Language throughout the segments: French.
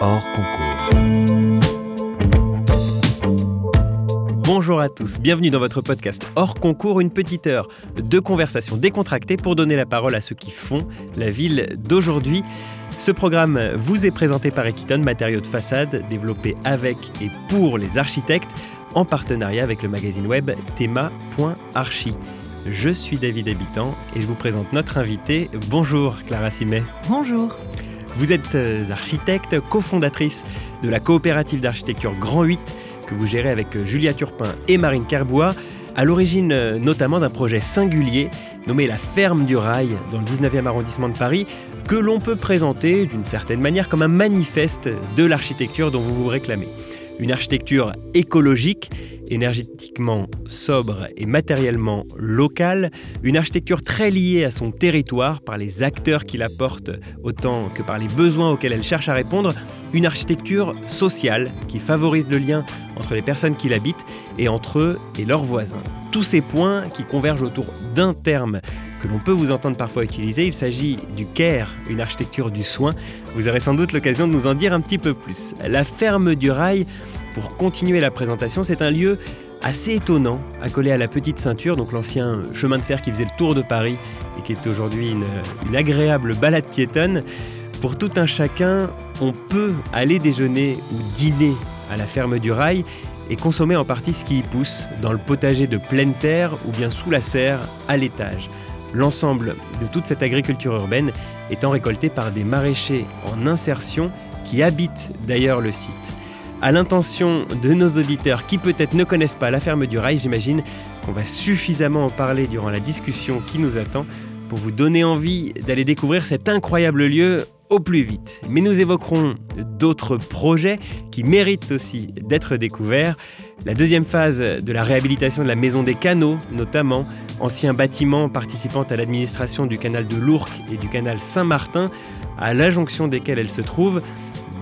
hors concours. Bonjour à tous, bienvenue dans votre podcast hors concours, une petite heure de conversation décontractée pour donner la parole à ceux qui font la ville d'aujourd'hui. Ce programme vous est présenté par Equiton, matériaux de façade développés avec et pour les architectes en partenariat avec le magazine web thema.archi. Je suis David Habitant et je vous présente notre invité. Bonjour Clara Simet. Bonjour. Vous êtes euh, architecte, cofondatrice de la coopérative d'architecture Grand 8 que vous gérez avec euh, Julia Turpin et Marine Carbois, à l'origine euh, notamment d'un projet singulier nommé la Ferme du Rail dans le 19e arrondissement de Paris, que l'on peut présenter d'une certaine manière comme un manifeste de l'architecture dont vous vous réclamez. Une architecture écologique énergétiquement sobre et matériellement locale, une architecture très liée à son territoire par les acteurs qui la portent autant que par les besoins auxquels elle cherche à répondre, une architecture sociale qui favorise le lien entre les personnes qui l'habitent et entre eux et leurs voisins. Tous ces points qui convergent autour d'un terme que l'on peut vous entendre parfois utiliser. Il s'agit du CARE, une architecture du soin. Vous aurez sans doute l'occasion de nous en dire un petit peu plus. La ferme du rail pour continuer la présentation, c'est un lieu assez étonnant, accolé à la petite ceinture, donc l'ancien chemin de fer qui faisait le tour de Paris et qui est aujourd'hui une, agréable balade piétonne. Pour tout un chacun, on peut aller déjeuner ou dîner à la ferme du rail et consommer en partie ce qui y pousse, dans le potager de pleine terre ou bien sous la serre à l'étage. L'ensemble de toute cette agriculture urbaine étant récolté par des maraîchers en insertion qui habitent d'ailleurs le site. À l'intention de nos auditeurs qui peut-être ne connaissent pas la ferme du rail, j'imagine qu'on va suffisamment en parler durant la discussion qui nous attend pour vous donner envie d'aller découvrir cet incroyable lieu au plus vite. Mais nous évoquerons d'autres projets qui méritent aussi d'être découverts. La deuxième phase de la réhabilitation de la Maison des Canaux, notamment, ancien bâtiment participant à l'administration du canal de l'Ourcq et du canal Saint-Martin, à la jonction desquels elle se trouve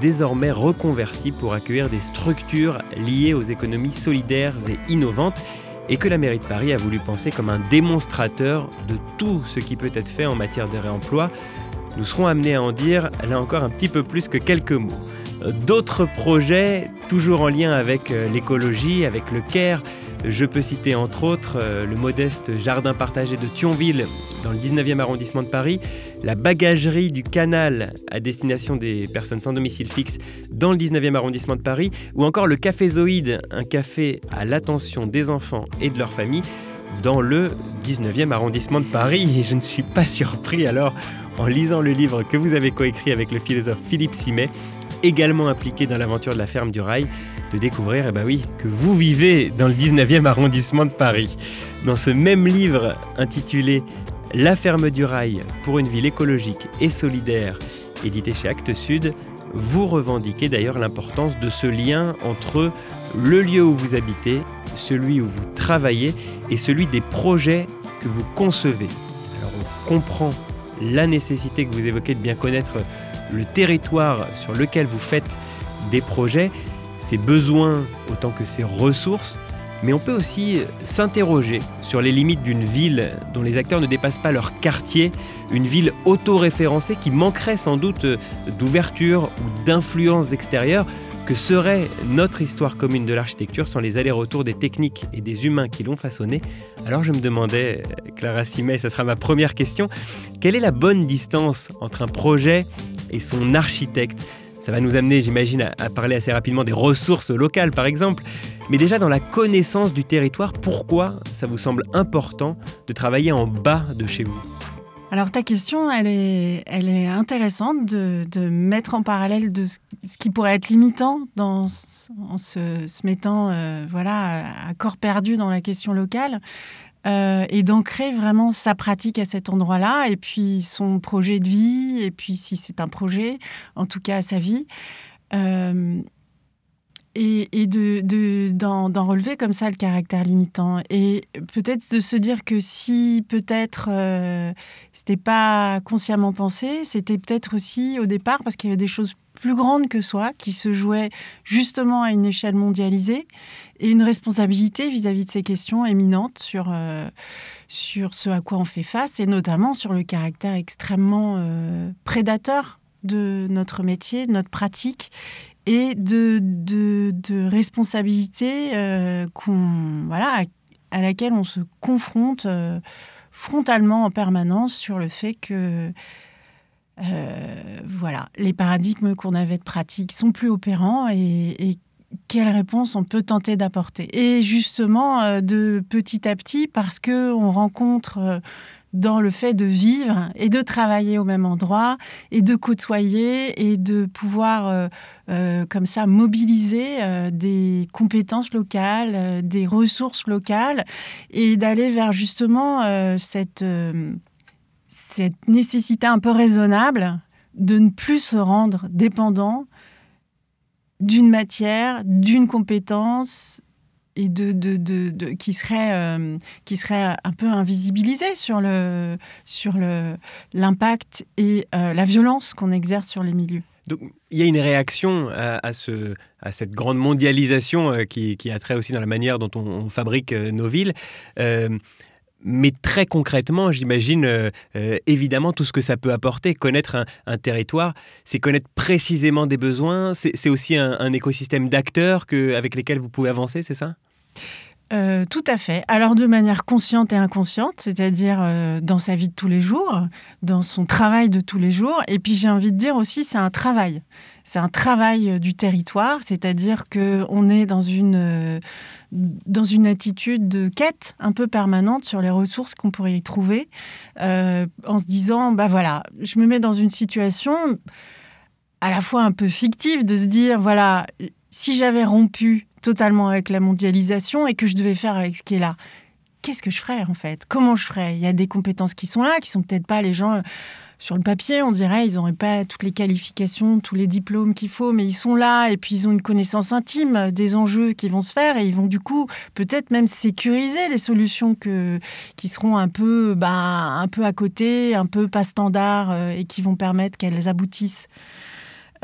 désormais reconverti pour accueillir des structures liées aux économies solidaires et innovantes et que la mairie de Paris a voulu penser comme un démonstrateur de tout ce qui peut être fait en matière de réemploi. Nous serons amenés à en dire là encore un petit peu plus que quelques mots. D'autres projets, toujours en lien avec euh, l'écologie, avec le CARE, je peux citer entre autres euh, le modeste jardin partagé de Thionville dans le 19e arrondissement de Paris, la bagagerie du canal à destination des personnes sans domicile fixe dans le 19e arrondissement de Paris, ou encore le Café Zoïde, un café à l'attention des enfants et de leurs familles dans le 19e arrondissement de Paris. Et je ne suis pas surpris alors en lisant le livre que vous avez coécrit avec le philosophe Philippe Simet, également impliqué dans l'aventure de la ferme du rail, de découvrir, eh ben oui, que vous vivez dans le 19e arrondissement de Paris. Dans ce même livre intitulé La ferme du rail pour une ville écologique et solidaire, édité chez Actes Sud, vous revendiquez d'ailleurs l'importance de ce lien entre le lieu où vous habitez, celui où vous travaillez et celui des projets que vous concevez. Alors on comprend la nécessité que vous évoquez de bien connaître le territoire sur lequel vous faites des projets, ses besoins autant que ses ressources, mais on peut aussi s'interroger sur les limites d'une ville dont les acteurs ne dépassent pas leur quartier, une ville auto-référencée qui manquerait sans doute d'ouverture ou d'influence extérieure. Que serait notre histoire commune de l'architecture sans les allers-retours des techniques et des humains qui l'ont façonnée? Alors je me demandais, Clara Simet, ça sera ma première question, quelle est la bonne distance entre un projet et son architecte? Ça va nous amener, j'imagine, à, parler assez rapidement des ressources locales, par exemple. Mais déjà dans la connaissance du territoire, pourquoi ça vous semble important de travailler en bas de chez vous? Alors ta question, elle est, elle est intéressante de, mettre en parallèle de ce, qui pourrait être limitant dans, en se, mettant euh, voilà, à corps perdu dans la question locale. Euh, et d'ancrer vraiment sa pratique à cet endroit-là, et puis son projet de vie, et puis si c'est un projet, en tout cas sa vie. Euh, et, de, d'en, relever comme ça le caractère limitant. Et peut-être de se dire que si peut-être euh, c'était pas consciemment pensé, c'était peut-être aussi au départ parce qu'il y avait des choses plus grandes que soi qui se jouaient justement à une échelle mondialisée et une responsabilité vis-à-vis de ces questions éminentes sur, euh, sur ce à quoi on fait face et notamment sur le caractère extrêmement euh, prédateur de notre métier, de notre pratique et de, de, responsabilité qu'on, voilà, à, laquelle on se confronte frontalement en permanence sur le fait que voilà, les paradigmes qu'on avait de pratique sont plus opérants et, et quelle réponse on peut tenter d'apporter. Et justement, euh, de petit à petit, parce que on rencontre euh, dans le fait de vivre et de travailler au même endroit et de côtoyer et de pouvoir euh, comme ça mobiliser des compétences locales, des ressources locales et d'aller vers justement cette, cette nécessité un peu raisonnable de ne plus se rendre dépendant d'une matière, d'une compétence et de, de, de, qui serait euh, qui serait un peu invisibilisée sur le sur le l'impact et euh, la violence qu'on exerce sur les milieux. Donc, il y a une réaction à, ce, à cette grande mondialisation euh, qui, qui, a trait aussi dans la manière dont on, fabrique nos villes. Mais très concrètement, j'imagine évidemment tout ce que ça peut apporter. Connaître un, territoire, c'est connaître précisément des besoins. C'est aussi un, écosystème d'acteurs avec lesquels vous pouvez avancer, c'est ça? Euh, tout à fait. Alors de manière consciente et inconsciente, c'est-à-dire dans sa vie de tous les jours, dans son travail de tous les jours. Et puis j'ai envie de dire aussi, c'est un travail. C'est un travail du territoire, c'est-à-dire que on est dans une dans une attitude de quête un peu permanente sur les ressources qu'on pourrait y trouver, euh, en se disant, bah voilà, je me mets dans une situation à la fois un peu fictive de se dire, voilà, si j'avais rompu totalement avec la mondialisation et que je devais faire avec ce qui est là, qu'est-ce que je ferais en fait? Comment je ferais? Il y a des compétences qui sont là, qui sont peut-être pas les gens sur le papier, on dirait, ils n'auraient pas toutes les qualifications, tous les diplômes qu'il faut, mais ils sont là et puis ils ont une connaissance intime des enjeux qui vont se faire et ils vont du coup peut-être même sécuriser les solutions qui seront un peu, bah, un peu à côté, un peu pas standard euh, et qui vont permettre qu'elles aboutissent.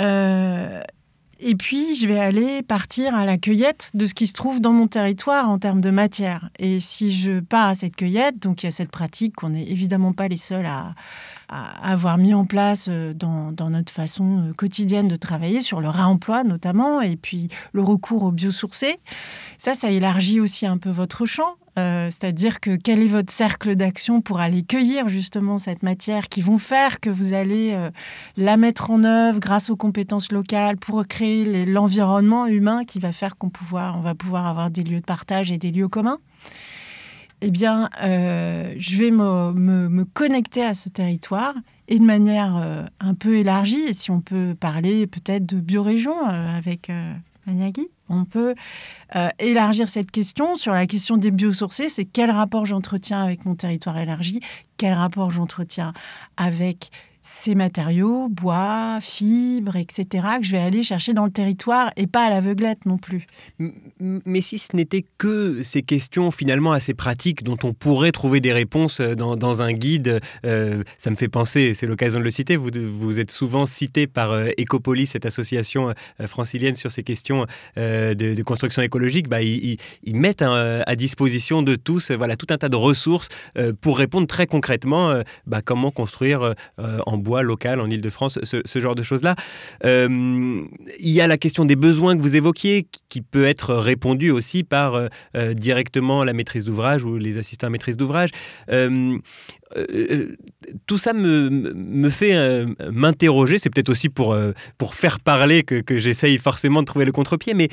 Euh, et puis, je vais aller partir à la cueillette de ce qui se trouve dans mon territoire en termes de matière. Et si je pars à cette cueillette, donc il y a cette pratique qu'on n'est évidemment pas les seuls à, avoir mis en place euh, dans, notre façon euh, quotidienne de travailler, sur le réemploi notamment, et puis le recours aux biosourcés. Ça, ça élargit aussi un peu votre champ. Euh, c'est-à-dire que quel est votre cercle d'action pour aller cueillir justement cette matière qui vont faire que vous allez la mettre en œuvre grâce aux compétences locales pour créer l'environnement humain qui va faire qu'on on va pouvoir avoir des lieux de partage et des lieux communs? Eh bien, euh, je vais me, connecter à ce territoire et de manière euh, un peu élargie, si on peut parler peut-être de biorégion euh, avec On peut élargir cette question sur la question des biosourcés, c'est quel rapport j'entretiens avec mon territoire élargi, quel rapport j'entretiens avec ces matériaux, bois, fibres, etc., que je vais aller chercher dans le territoire et pas à l'aveuglette non plus. Mais si ce n'était que ces questions finalement assez pratiques dont on pourrait trouver des réponses euh, dans, un guide, euh, ça me fait penser, c'est l'occasion de le citer, vous, vous êtes souvent cité par euh, Ecopolis, cette association francilienne sur ces questions de, construction écologique, bah, ils, mettent à disposition de tous voilà, tout un tas de ressources pour répondre très concrètement bah, comment construire en en bois local en Ile-de-France, ce, genre de choses-là. Euh, il y a la question des besoins que vous évoquiez, qui peut être répondu aussi par euh, euh, directement la maîtrise d'ouvrage ou les assistants à maîtrise d'ouvrage. tout ça me, me fait m'interroger, c'est peut-être aussi pour, pour faire parler que, que j'essaye forcément de trouver le contre-pied, mais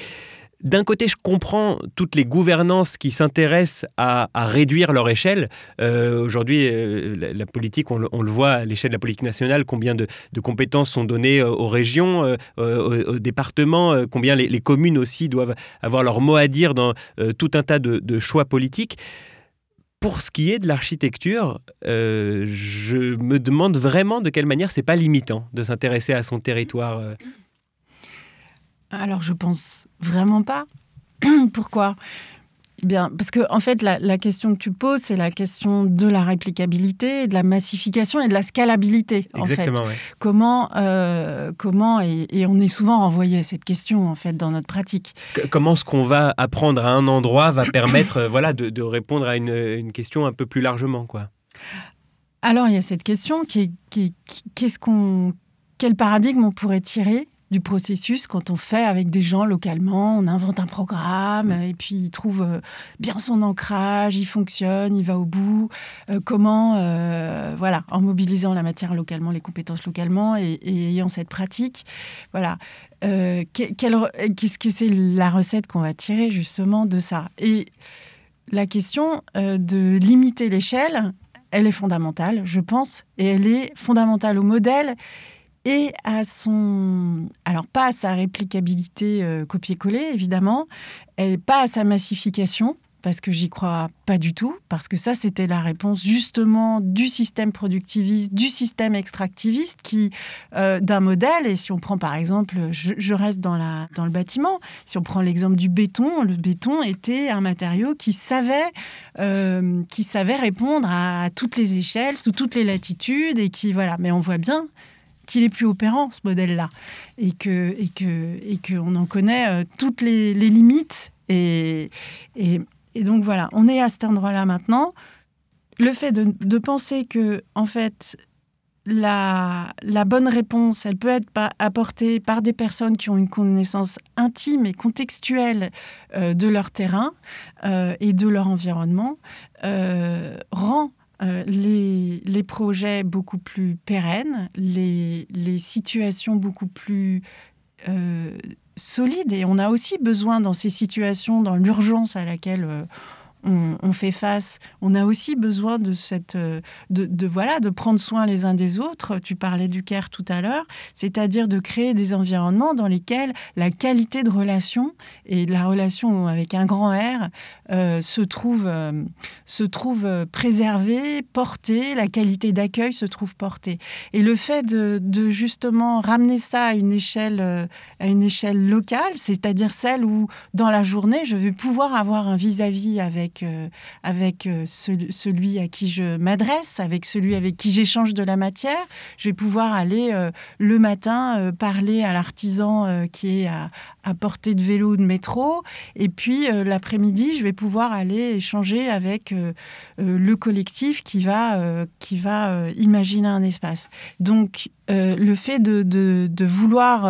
d'un côté, je comprends toutes les gouvernances qui s'intéressent à, réduire leur échelle. Euh, aujourd'hui, euh, la, politique, on le, voit à l'échelle de la politique nationale, combien de, compétences sont données euh, aux régions, aux, départements, combien les, communes aussi doivent avoir leur mot à dire dans tout un tas de, choix politiques. Pour ce qui est de l'architecture, je me demande vraiment de quelle manière c'est pas limitant de s'intéresser à son territoire. Alors je pense vraiment pas. Pourquoi? Bien, parce que en fait, la, question que tu poses, c'est la question de la réplicabilité, de la massification et de la scalabilité. En fait. Comment, euh, comment et, on est souvent renvoyé à cette question en fait dans notre pratique. comment ce qu'on va apprendre à un endroit va permettre, euh, voilà, de, répondre à une, question un peu plus largement, quoi? Alors il y a cette question qui est, qu'est-ce qu'on quel paradigme on pourrait tirer du processus quand on fait avec des gens localement, on invente un programme mm. et puis il trouve euh, bien son ancrage, il fonctionne, il va au bout. Euh, comment, euh, voilà, en mobilisant la matière localement, les compétences localement et, ayant cette pratique, voilà. Qu'est-ce que c'est la recette qu'on va tirer justement de ça? Et la question de limiter l'échelle, elle est fondamentale, je pense, et elle est fondamentale au modèle et à son, alors pas à sa réplicabilité euh, copier-coller évidemment, et pas à sa massification parce que j'y crois pas du tout, parce que ça c'était la réponse justement du système productiviste, du système extractiviste qui euh, d'un modèle. Et si on prend par exemple, je, reste dans la dans le bâtiment, si on prend l'exemple du béton, le béton était un matériau qui savait euh, qui savait répondre à, à toutes les échelles, sous toutes les latitudes et qui voilà. Mais on voit bien qu'il est plus opérant ce modèle-là. Et que et que et qu'on en connaît euh, toutes les, limites. Et, et, donc voilà. On est à cet endroit-là maintenant. Le fait de, penser que en fait la, la, bonne réponse, elle peut être apportée par des personnes qui ont une connaissance intime et contextuelle euh, de leur terrain euh, et de leur environnement, rend euh, les, les, projets beaucoup plus pérennes, les, les situations beaucoup plus euh, solides. Et on a aussi besoin dans ces situations, dans l'urgence à laquelle on, fait face, on a aussi besoin de cette, euh, de, voilà, de prendre soin les uns des autres. Tu parlais du care tout à l'heure, c'est-à-dire de créer des environnements dans lesquels la qualité de relation et la relation avec un grand R euh, se trouve, euh, se trouve préservée, portée, la qualité d'accueil se trouve portée. Et le fait de, justement ramener ça à une échelle, à une échelle locale, c'est-à-dire celle où dans la journée je vais pouvoir avoir un vis-à-vis avec avec, euh, celui à qui je m'adresse, avec celui avec qui j'échange de la matière. Je vais pouvoir aller euh, le matin euh, parler à l'artisan qui est à, à, portée de vélo ou de métro. Et puis l'après-midi, je vais pouvoir aller échanger avec le collectif qui va, qui va imaginer un espace. Donc, le fait de, vouloir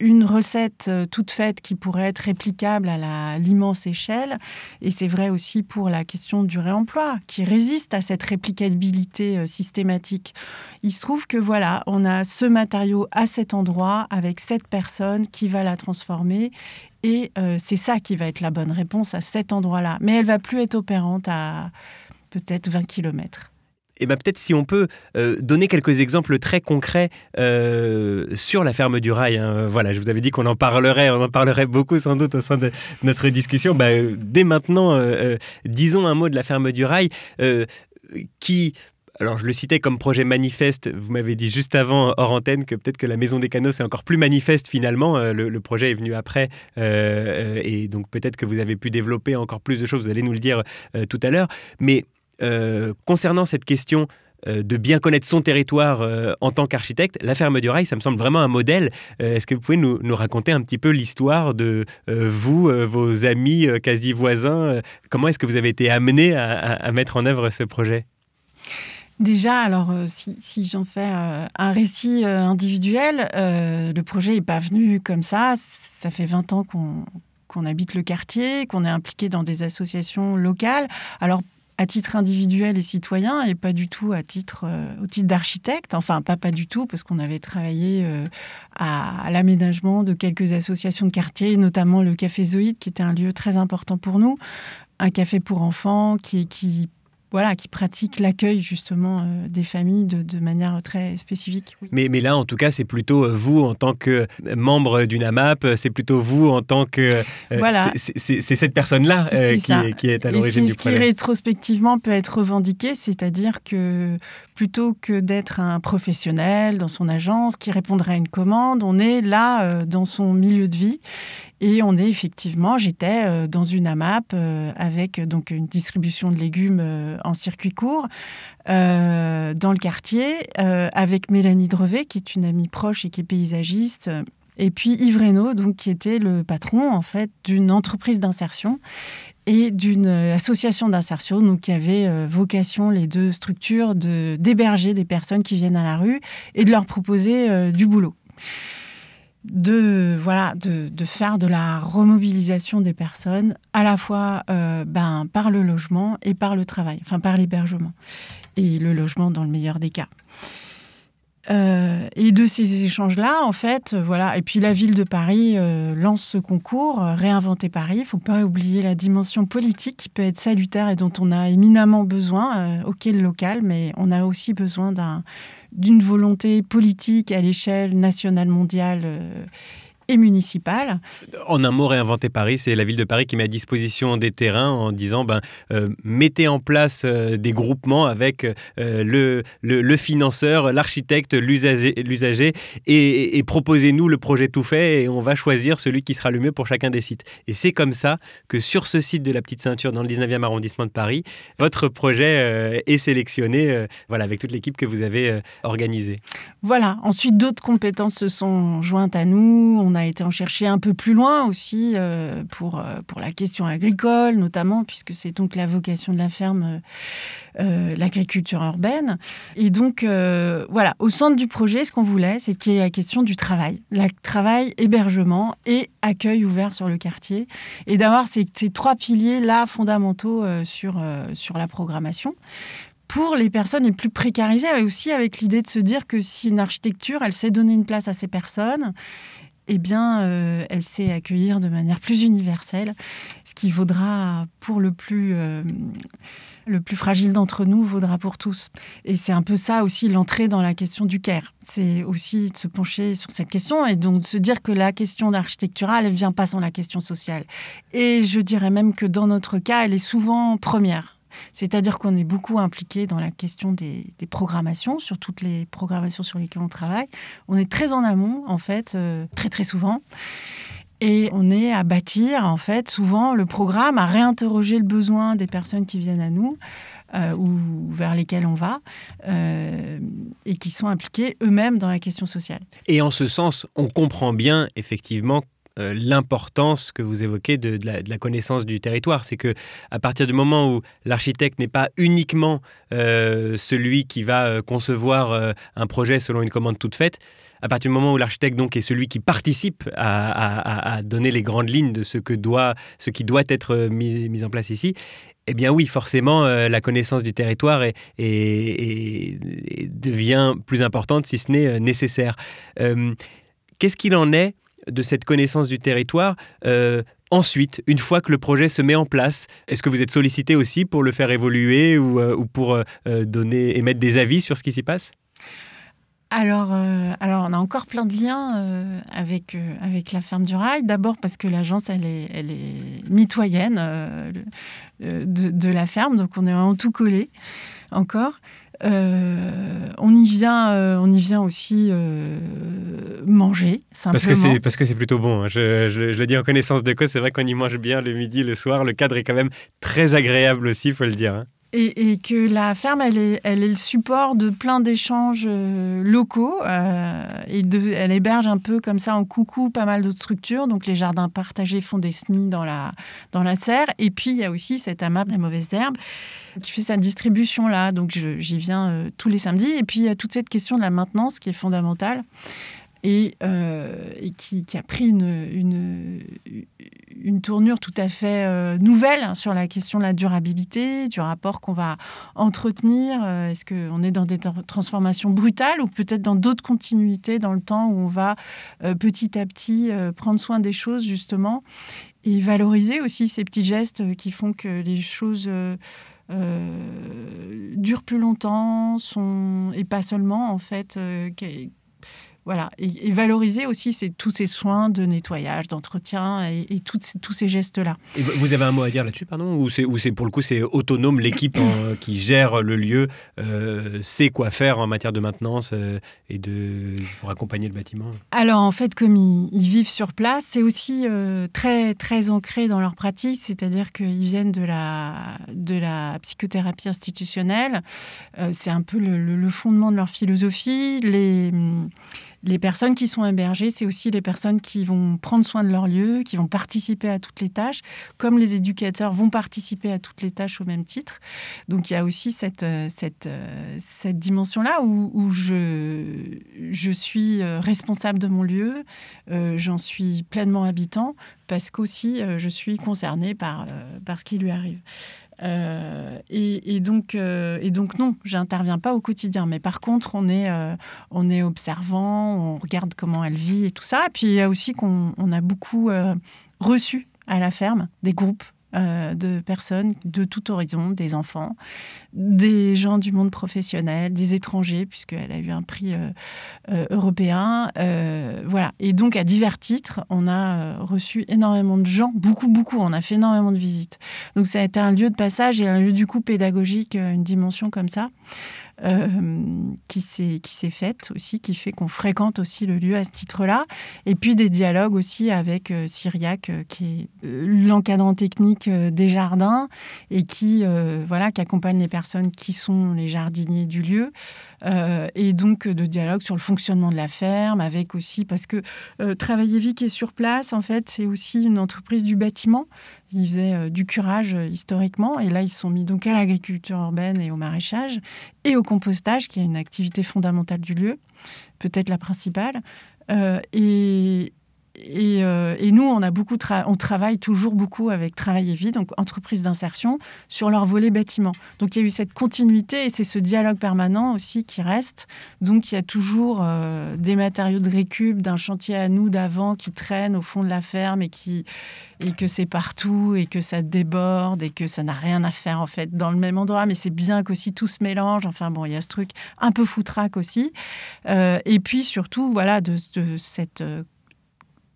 une recette toute faite qui pourrait être réplicable à l'immense échelle, et c'est vrai aussi pour la question du réemploi, qui résiste à cette réplicabilité euh, systématique. Il se trouve que voilà, on a ce matériau à cet endroit avec cette personne qui va la transformer et euh, c'est ça qui va être la bonne réponse à cet endroit-là. Mais elle va plus être opérante à peut-être 20 km eh ben peut-être si on peut euh, donner quelques exemples très concrets euh, sur la ferme du rail. Hein. Voilà, je vous avais dit qu'on en parlerait, on en parlerait beaucoup sans doute au sein de notre discussion. Bah, dès maintenant, euh, disons un mot de la ferme du rail qui alors, je le citais comme projet manifeste. Vous m'avez dit juste avant, hors antenne, que peut-être que la Maison des Canaux, c'est encore plus manifeste finalement. Le, projet est venu après. et donc, peut-être que vous avez pu développer encore plus de choses. Vous allez nous le dire tout à l'heure. Mais euh, concernant cette question euh, de bien connaître son territoire euh, en tant qu'architecte, la ferme du rail, ça me semble vraiment un modèle. Est-ce que vous pouvez nous, raconter un petit peu l'histoire de vous, vos amis quasi voisins Comment est-ce que vous avez été amené à, mettre en œuvre ce projet? Déjà, alors si, j'en fais un récit individuel, le projet n'est pas venu comme ça. Ça fait 20 ans qu'on habite le quartier, qu'on est impliqué dans des associations locales. Alors à titre individuel et citoyen et pas du tout à titre, euh, au titre d'architecte. Enfin, pas pas du tout, parce qu'on avait travaillé euh, à, l'aménagement de quelques associations de quartier, notamment le Café Zoïde, qui était un lieu très important pour nous. Un café pour enfants qui, qui voilà, qui pratiquent l'accueil justement euh, des familles de, manière très spécifique. Mais, mais là, en tout cas, c'est plutôt euh, vous en tant que membre d'une AMAP, euh, c'est plutôt vous en tant que... voilà. C'est cette personne-là qui, qui, est à l'origine du. Ce qui rétrospectivement peut être revendiqué, c'est-à-dire que plutôt que d'être un professionnel dans son agence qui répondrait à une commande, on est là dans son milieu de vie et on est effectivement, j'étais euh, dans une AMAP euh, avec donc une distribution de légumes euh, en circuit court dans le quartier avec Mélanie Drevet qui est une amie proche et qui est paysagiste. Et puis Yves Reynaud, donc, qui était le patron en fait d'une entreprise d'insertion et d'une association d'insertion, donc qui avait vocation les deux structures de d'héberger des personnes qui viennent à la rue et de leur proposer du boulot. De, voilà, de, de, faire de la remobilisation des personnes à la fois euh, ben, par le logement et par le travail, enfin par l'hébergement et le logement dans le meilleur des cas. Euh, et de ces échanges-là, en fait, euh, voilà. Et puis la ville de Paris euh, lance ce concours, Réinventer Paris. Il faut pas oublier la dimension politique qui peut être salutaire et dont on a éminemment besoin, auquel le local, mais on a aussi besoin d'une volonté politique à l'échelle nationale, mondiale et municipale. En un mot, réinventer Paris, c'est la ville de Paris qui met à disposition des terrains en disant ben, euh, mettez en place euh, des groupements avec euh, le, le, financeur, l'architecte, l'usager et, et, proposez-nous le projet tout fait et on va choisir celui qui sera le mieux pour chacun des sites. Et c'est comme ça que sur ce site de la Petite Ceinture dans le 19e arrondissement de Paris, votre projet est sélectionné voilà, avec toute l'équipe que vous avez organisée. Voilà, ensuite d'autres compétences se sont jointes à nous. On a été en chercher un peu plus loin aussi euh, pour, euh, pour la question agricole, notamment, puisque c'est donc la vocation de la ferme, euh, l'agriculture urbaine. Et donc, voilà, au centre du projet, ce qu'on voulait, c'est qu'il y ait la question du travail. Le travail, hébergement et accueil ouvert sur le quartier. Et d'avoir ces, ces, trois piliers-là fondamentaux sur, sur la programmation pour les personnes les plus précarisées, mais aussi avec l'idée de se dire que si une architecture, elle sait donner une place à ces personnes, eh bien, euh, elle sait accueillir de manière plus universelle, ce qui vaudra pour le plus, euh, le plus fragile d'entre nous, vaudra pour tous. Et c'est un peu ça aussi l'entrée dans la question du care. C'est aussi de se pencher sur cette question et donc de se dire que la question architecturale, ne vient pas sans la question sociale. Et je dirais même que dans notre cas, elle est souvent première. C'est-à-dire qu'on est beaucoup impliqué dans la question des, programmations, sur toutes les programmations sur lesquelles on travaille. On est très en amont, en fait, euh, très très souvent. Et on est à bâtir, en fait, souvent le programme, à réinterroger le besoin des personnes qui viennent à nous euh, ou vers lesquelles on va euh, et qui sont impliqués eux-mêmes dans la question sociale. Et en ce sens, on comprend bien, effectivement, euh, l'importance que vous évoquez de, la, connaissance du territoire. C'est que à partir du moment où l'architecte n'est pas uniquement euh, celui qui va euh, concevoir un projet selon une commande toute faite, à partir du moment où l'architecte donc est celui qui participe à, donner les grandes lignes de ce que doit, ce qui doit être mis, en place ici, eh bien oui, forcément, la connaissance du territoire devient plus importante, si ce n'est nécessaire. Qu'est-ce qu'il en est de cette connaissance du territoire euh, Ensuite, une fois que le projet se met en place, est-ce que vous êtes sollicité aussi pour le faire évoluer ou, euh, pour euh, donner, émettre des avis sur ce qui s'y passe? Alors, alors, on a encore plein de liens avec, avec la ferme du rail. D'abord parce que l'agence, elle est, elle est mitoyenne de, de, la ferme, donc on est vraiment tout collé encore. Euh, on y vient, euh, on y vient aussi euh, manger simplement. Parce que c'est parce que c'est plutôt bon. Hein. Je, je, le dis en connaissance de cause, c'est vrai qu'on y mange bien le midi, le soir. Le cadre est quand même très agréable aussi, faut le dire. Hein et, que la ferme, elle est, elle est le support de plein d'échanges euh, locaux. Euh, et elle héberge un peu comme ça en coucou pas mal d'autres structures. Donc les jardins partagés font des semis dans la, dans la serre. Et puis il y a aussi cet amable La Mauvaise Herbe qui fait sa distribution là. Donc j'y viens euh, tous les samedis. Et puis il y a toute cette question de la maintenance qui est fondamentale et, euh, qui, a pris une, une, tournure tout à fait euh, nouvelle sur la question de la durabilité, du rapport qu'on va entretenir. Euh, est-ce qu'on est dans des transformations brutales ou peut-être dans d'autres continuités dans le temps où on va petit à petit prendre soin des choses justement et valoriser aussi ces petits gestes qui font que les choses... durent plus longtemps sont, et pas seulement en fait voilà, et, valoriser aussi tous ces soins de nettoyage, d'entretien et, tous ces gestes-là. vous avez un mot à dire là-dessus, pardon Ou c'est pour le coup c'est autonome, l'équipe qui gère le lieu euh, sait quoi faire en matière de maintenance euh, et de, pour accompagner le bâtiment? Alors en fait, comme ils, vivent sur place, c'est aussi euh, très, très ancré dans leur pratique, c'est-à-dire qu'ils viennent de la, de la psychothérapie institutionnelle. c'est un peu le, le, fondement de leur philosophie. Les les personnes qui sont hébergées, c'est aussi les personnes qui vont prendre soin de leur lieu, qui vont participer à toutes les tâches, comme les éducateurs vont participer à toutes les tâches au même titre. Donc il y a aussi cette, euh, euh, cette dimension-là où, où, je, je suis euh, responsable de mon lieu, j'en suis pleinement habitant, parce qu'aussi je suis concernée par, par ce qui lui arrive. Euh, et, donc, euh, et donc non, j'interviens pas au quotidien. Mais par contre, on est, euh, on est observant, on regarde comment elle vit et tout ça. Et puis il y a aussi qu'on on a beaucoup reçu à la ferme des groupes euh, de personnes de tout horizon, des enfants, des gens du monde professionnel, des étrangers, puisqu'elle a eu un prix euh, euh, européen. voilà. Et donc, à divers titres, on a reçu énormément de gens, beaucoup, beaucoup. On a fait énormément de visites. Donc, ça a été un lieu de passage et un lieu du coup pédagogique, une dimension comme ça. Euh, qui s'est faite aussi, qui fait qu'on fréquente aussi le lieu à ce titre-là. Et puis des dialogues aussi avec euh, Syriac, euh, qui est l'encadrant technique des jardins et qui, voilà, qui accompagne les personnes qui sont les jardiniers du lieu. et donc de dialogue sur le fonctionnement de la ferme, avec aussi, parce que Travailler Vie est sur place, en fait, c'est aussi une entreprise du bâtiment. Ils faisaient du curage historiquement, et là, ils se sont mis donc à l'agriculture urbaine et au maraîchage, et au compostage, qui est une activité fondamentale du lieu, peut-être la principale. Euh, et, euh, et, nous, on, a beaucoup on travaille toujours beaucoup avec Travail et Vie, donc entreprise d'insertion, sur leur volet bâtiment. Donc il y a eu cette continuité et c'est ce dialogue permanent aussi qui reste. Donc il y a toujours euh, des matériaux de récup d'un chantier à nous d'avant qui traînent au fond de la ferme et, qui, et que c'est partout et que ça déborde et que ça n'a rien à faire en fait dans le même endroit. Mais c'est bien qu'aussi tout se mélange. Enfin bon, il y a ce truc un peu foutraque aussi. Euh, et puis surtout, voilà, de, de cette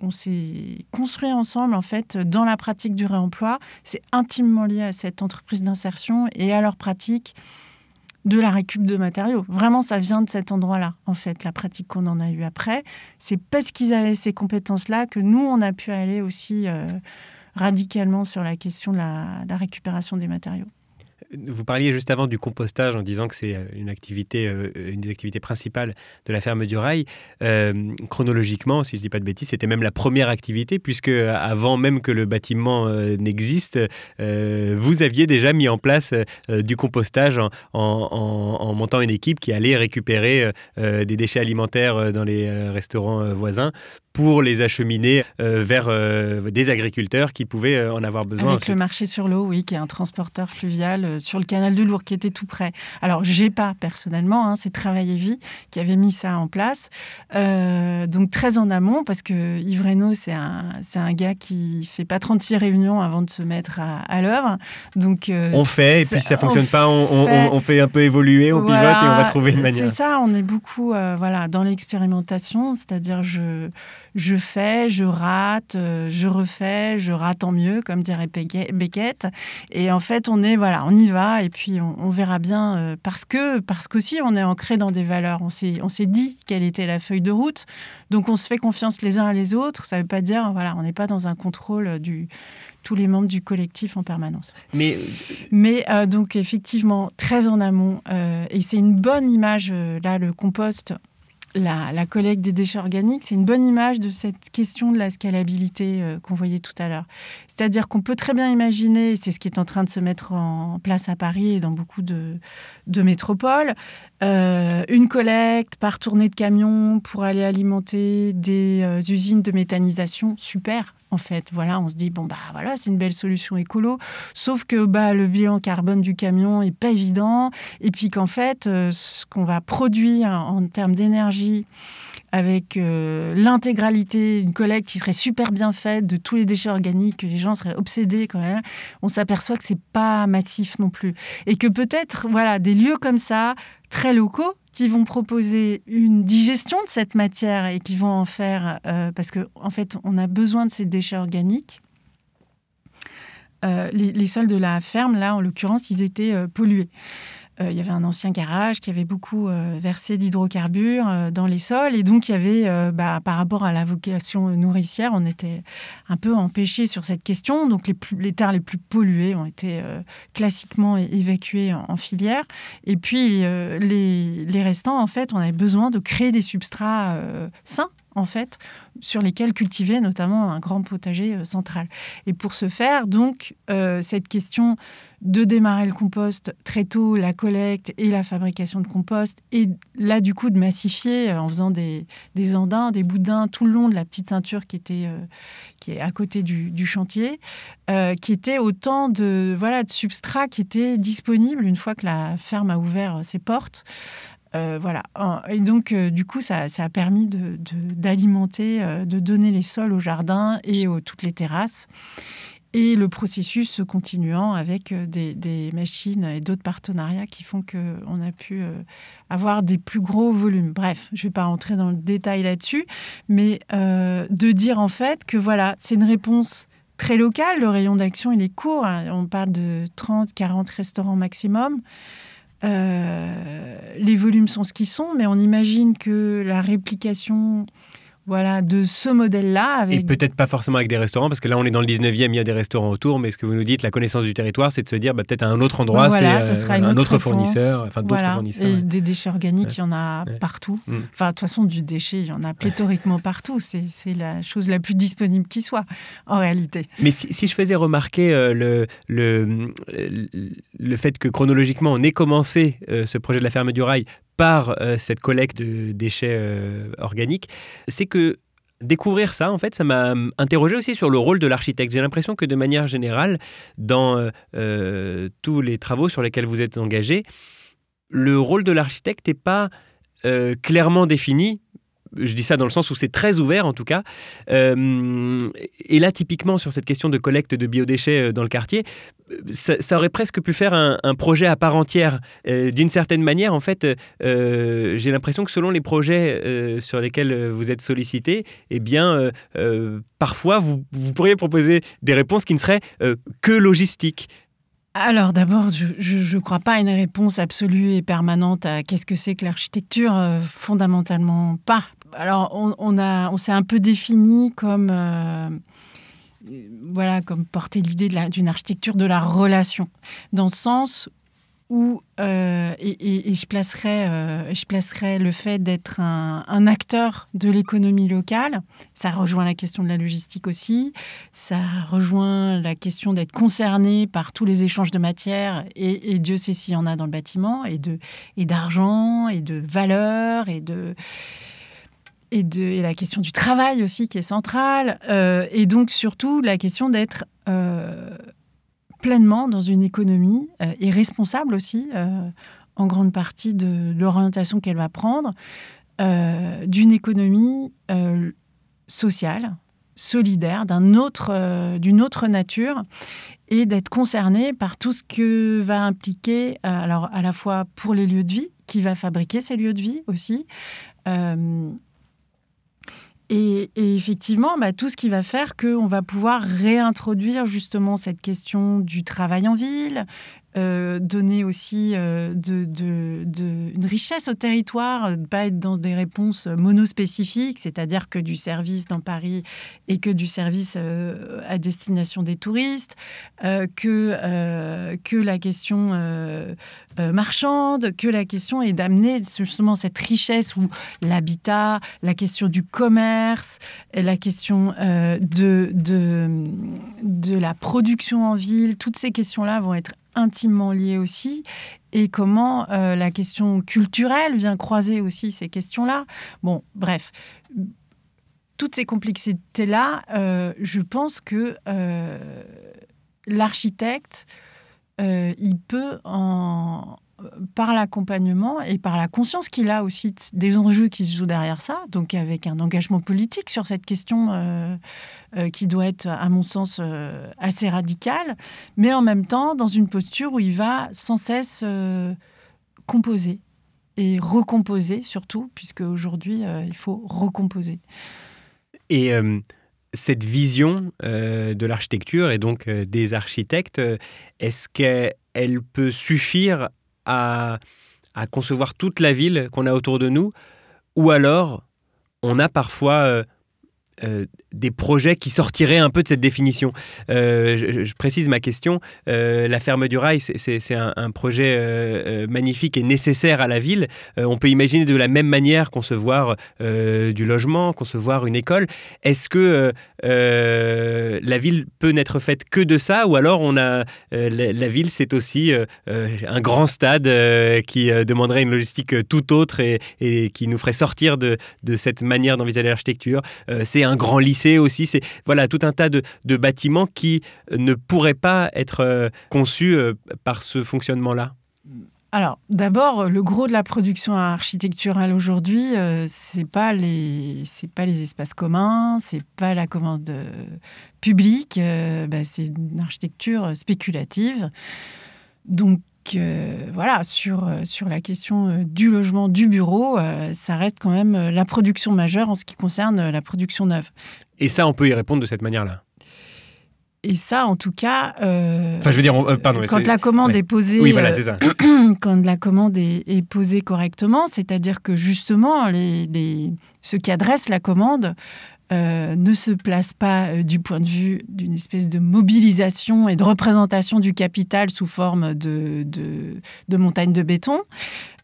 on s'est construit ensemble en fait dans la pratique du réemploi. C'est intimement lié à cette entreprise d'insertion et à leur pratique de la récup de matériaux. Vraiment, ça vient de cet endroit-là, en fait, la pratique qu'on en a eue après. C'est parce qu'ils avaient ces compétences-là que nous, on a pu aller aussi euh, radicalement sur la question de la récupération des matériaux. Vous parliez juste avant du compostage en disant que c'est euh, une activité, euh, une des activités principales de la ferme du rail. Euh, chronologiquement, si je ne dis pas de bêtises, c'était même la première activité, puisque avant même que le bâtiment n'existe, vous aviez déjà mis en place du compostage en, montant une équipe qui allait récupérer des déchets alimentaires dans les restaurants voisins pour les acheminer euh, vers euh, des agriculteurs qui pouvaient euh, en avoir besoin. Avec le marché sur l'eau, oui, qui est un transporteur fluvial sur le canal de Lourdes, qui était tout près. Alors, j'ai pas personnellement, hein, c'est Travail et Vie qui avait mis ça en place. donc, très en amont, parce que Yves Reynaud, c'est un, un gars qui fait pas 36 réunions avant de se mettre à, l'œuvre. Donc, on fait, et puis si ça fonctionne pas, on, fait, on, fait un peu évoluer, on pivote et on va trouver une manière. C'est ça, on est beaucoup voilà, dans l'expérimentation, c'est-à-dire je je fais, je rate, euh, je refais, je rate en mieux, comme dirait Beckett. Et en fait, on est voilà, on y va et puis on, verra bien euh, parce que parce qu'aussi on est ancré dans des valeurs. On s'est on s'est dit quelle était la feuille de route, donc on se fait confiance les uns à les autres. Ça ne veut pas dire voilà, on n'est pas dans un contrôle du tous les membres du collectif en permanence. Mais, Mais euh, donc effectivement, très en amont, et c'est une bonne image, là, le compost, la, collecte des déchets organiques, c'est une bonne image de cette question de la scalabilité euh, qu'on voyait tout à l'heure. C'est-à-dire qu'on peut très bien imaginer, c'est ce qui est en train de se mettre en place à Paris et dans beaucoup de, métropoles, euh, une collecte par tournée de camions pour aller alimenter des euh, usines de méthanisation, super, en fait. Voilà, on se dit bon bah voilà, c'est une belle solution écolo. Sauf que bah le bilan carbone du camion est pas évident, et puis qu'en fait, euh, ce qu'on va produire en, termes d'énergie avec euh, l'intégralité, une collecte qui serait super bien faite de tous les déchets organiques, que les gens seraient obsédés quand même, on s'aperçoit que c'est pas massif non plus. Et que peut-être, voilà, des lieux comme ça, très locaux, qui vont proposer une digestion de cette matière et qui vont en faire, euh, parce qu'en en fait, on a besoin de ces déchets organiques. Euh, les, sols de la ferme, là, en l'occurrence, ils étaient euh, pollués. Il y avait un ancien garage qui avait beaucoup versé d'hydrocarbures dans les sols. Et donc, il y avait, bah, par rapport à la vocation nourricière, on était un peu empêché sur cette question. Donc, les, terres les plus polluées ont été classiquement évacuées en, filière. Et puis, les, restants, en fait, on avait besoin de créer des substrats sains en fait, sur lesquels cultiver notamment un grand potager euh, central. Et pour ce faire, donc, euh, cette question de démarrer le compost très tôt, la collecte et la fabrication de compost, et là, du coup, de massifier euh, en faisant des, des andins, des boudins tout le long de la petite ceinture qui, était, qui est à côté du, chantier, qui était autant de, voilà, de substrats qui étaient disponibles une fois que la ferme a ouvert ses portes. Euh, voilà. Et donc, euh, du coup, ça, a permis d'alimenter, de, euh, de, donner les sols au jardin et aux, toutes les terrasses. Et le processus se continuant avec des, machines et d'autres partenariats qui font qu'on a pu avoir des plus gros volumes. Bref, je ne vais pas rentrer dans le détail là-dessus, mais de dire en fait que voilà, c'est une réponse très locale. Le rayon d'action, est court. Hein. On parle de 30, 40 restaurants maximum. Euh, les volumes sont ce qu'ils sont, mais on imagine que la réplication voilà, de ce modèle-là. Avec... Et peut-être pas forcément avec des restaurants, parce que là, on est dans le 19e, il y a des restaurants autour, mais ce que vous nous dites, la connaissance du territoire, c'est de se dire bah, peut-être à un autre endroit, voilà, c'est euh, un autre fournisseur, enfin d'autres fournisseurs. Et des déchets organiques, il y en a partout. Mm. Enfin, de toute façon, du déchet, il y en a pléthoriquement partout. C'est la chose la plus disponible qui soit, en réalité. Mais si, je faisais remarquer euh, le, le, le, fait que chronologiquement, on ait commencé euh, ce projet de la ferme du rail par euh, cette collecte de déchets euh, organiques, c'est que découvrir ça, en fait, ça m'a interrogé aussi sur le rôle de l'architecte. J'ai l'impression que de manière générale, dans euh, tous les travaux sur lesquels vous êtes engagé, le rôle de l'architecte n'est pas clairement défini je dis ça dans le sens où c'est très ouvert en tout cas. Euh, et là, typiquement, sur cette question de collecte de biodéchets euh, dans le quartier, ça, aurait presque pu faire un, projet à part entière. Euh, d'une certaine manière, en fait, j'ai l'impression que selon les projets sur lesquels vous êtes sollicité, eh bien, parfois, vous, vous, pourriez proposer des réponses qui ne seraient que logistiques. Alors d'abord, je ne crois pas à une réponse absolue et permanente à qu'est-ce que c'est que l'architecture, fondamentalement pas, alors, on, a, on s'est un peu défini comme, euh, voilà, comme porter l'idée d'une architecture de la relation, dans le sens où, euh, et, je, placerais, euh, je placerais le fait d'être un, acteur de l'économie locale, ça rejoint la question de la logistique aussi, ça rejoint la question d'être concerné par tous les échanges de matières, et, Dieu sait s'il y en a dans le bâtiment, et d'argent, et, et de valeur, et de et, de, la question du travail aussi qui est centrale, euh, et donc surtout la question d'être euh, pleinement dans une économie euh, et responsable aussi en grande partie de, l'orientation qu'elle va prendre, d'une économie sociale, solidaire, d'un autre, d'une autre nature, et d'être concerné par tout ce que va impliquer, alors à la fois pour les lieux de vie, qui va fabriquer ces lieux de vie aussi, et, effectivement, bah, tout ce qui va faire qu'on va pouvoir réintroduire justement cette question du travail en ville, euh, donner aussi euh, une richesse au territoire, ne pas être dans des réponses monospécifiques, c'est-à-dire que du service dans Paris et que du service euh, à destination des touristes, que, que la question marchande, que la question est d'amener justement cette richesse où l'habitat, la question du commerce, la question de, de la production en ville, toutes ces questions-là vont être intimement liées aussi et comment euh, la question culturelle vient croiser aussi ces questions-là. Bon, bref, toutes ces complexités-là, euh, je pense que euh, l'architecte, il peut en, par l'accompagnement et par la conscience qu'il a aussi des enjeux qui se jouent derrière ça, donc avec un engagement politique sur cette question euh, euh, qui doit être, à mon sens, euh, assez radical, mais en même temps dans une posture où il va sans cesse composer et recomposer surtout, puisque aujourd'hui il faut recomposer. Et cette vision de l'architecture et donc des architectes, est-ce qu'elle peut suffire à, concevoir toute la ville qu'on a autour de nous, ou alors on a parfois euh, des projets qui sortiraient un peu de cette définition. Euh, je, précise ma question. Euh, la ferme du rail, c'est un, projet magnifique et nécessaire à la ville. on peut imaginer de la même manière concevoir du logement, concevoir une école. Est-ce que la ville peut n'être faite que de ça ou alors on a la, ville, c'est aussi un grand stade qui demanderait une logistique tout autre et, qui nous ferait sortir de, cette manière d'envisager l'architecture? c'est un grand lycée aussi. C'est voilà tout un tas de, bâtiments qui ne pourraient pas être euh, conçus euh, par ce fonctionnement-là. Alors, d'abord, le gros de la production architecturale aujourd'hui, euh, c'est pas les c'est pas les espaces communs, c'est pas la commande publique, bah, c'est une architecture spéculative. Donc voilà, sur, euh, sur la question euh, du logement, du bureau, euh, ça reste quand même la production majeure en ce qui concerne la production neuve. Et ça, on peut y répondre de cette manière-là? Et ça, en tout cas, enfin, je veux dire, pardon, quand la commande est posée, oui, voilà, ça. quand la commande est, posée correctement, c'est-à-dire que justement, les, les, ceux qui adressent la commande euh, ne se place pas euh, du point de vue d'une espèce de mobilisation et de représentation du capital sous forme de, de, montagnes de béton,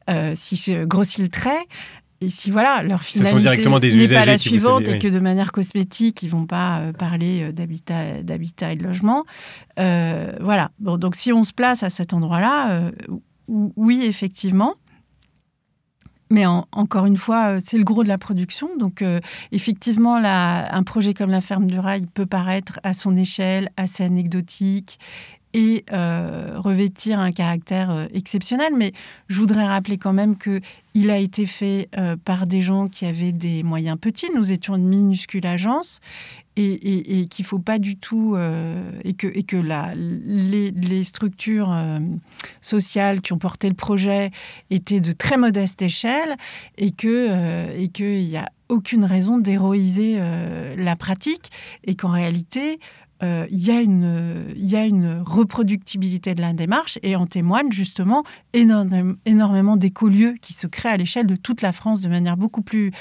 euh, si je grossis le trait. Et si voilà, leur finalité n'est pas la suivante et que de manière cosmétique, ils vont pas parler d'habitat, d'habitat et de logement. voilà. Bon, donc si on se place à cet endroit-là, oui, effectivement. Mais encore une fois, euh, c'est le gros de la production. Donc, euh, effectivement, un projet comme la ferme du rail peut paraître à son échelle assez anecdotique et euh, revêtir un caractère exceptionnel. Mais je voudrais rappeler quand même que il a été fait par des gens qui avaient des moyens petits. Nous étions une minuscule agence et, qu'il ne faut pas du tout euh, et que, et les, structures euh, sociales qui ont porté le projet étaient de très modeste échelle et que euh, et a aucune raison d'héroïser la pratique et qu'en réalité euh, il y, a une, y a une reproductibilité de la démarche et en témoigne justement énormément d'écolieux qui se créent à l'échelle de toute la France de manière beaucoup plus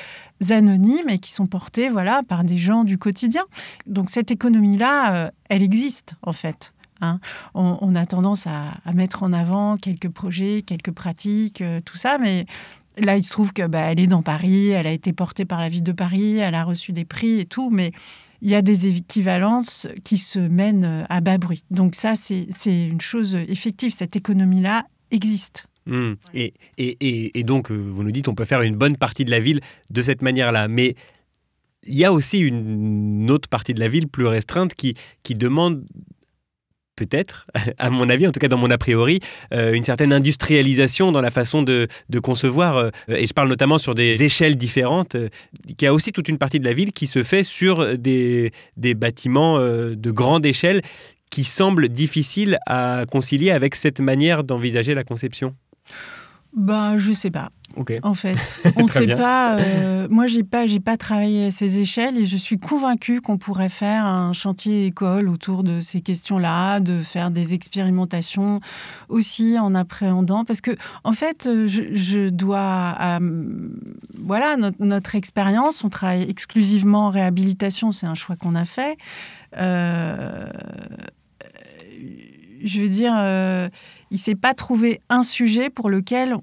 anonyme et qui sont portés voilà, par des gens du quotidien. Donc cette économie-là, euh, elle existe en fait. Hein. On, a tendance à, mettre en avant quelques projets, quelques pratiques, euh, tout ça, mais là, il se trouve que bah, elle est dans Paris, elle a été portée par la ville de Paris, elle a reçu des prix et tout, mais il y a des équivalences qui se mènent à bas bruit. Donc ça, c'est une chose effective. Cette économie-là existe. Hmm. Et, et, et, donc, euh, vous nous dites, on peut faire une bonne partie de la ville de cette manière-là. Mais il y a aussi une autre partie de la ville plus restreinte qui, qui demande peut-être, à mon avis, en tout cas dans mon a priori, euh, une certaine industrialisation dans la façon de, concevoir. Euh, et je parle notamment sur des échelles différentes, euh, qui a aussi toute une partie de la ville qui se fait sur des, des bâtiments de grande échelle qui semblent difficiles à concilier avec cette manière d'envisager la conception. Ben, je sais pas. En fait, on ne sait pas. Euh, moi, j'ai pas, j'ai pas travaillé à ces échelles et je suis convaincue qu'on pourrait faire un chantier école autour de ces questions-là, de faire des expérimentations aussi en appréhendant, parce que en fait, je, dois, euh, voilà, notre, expérience, on travaille exclusivement en réhabilitation, c'est un choix qu'on a fait. Euh, je veux dire, il s'est pas trouvé un sujet pour lequel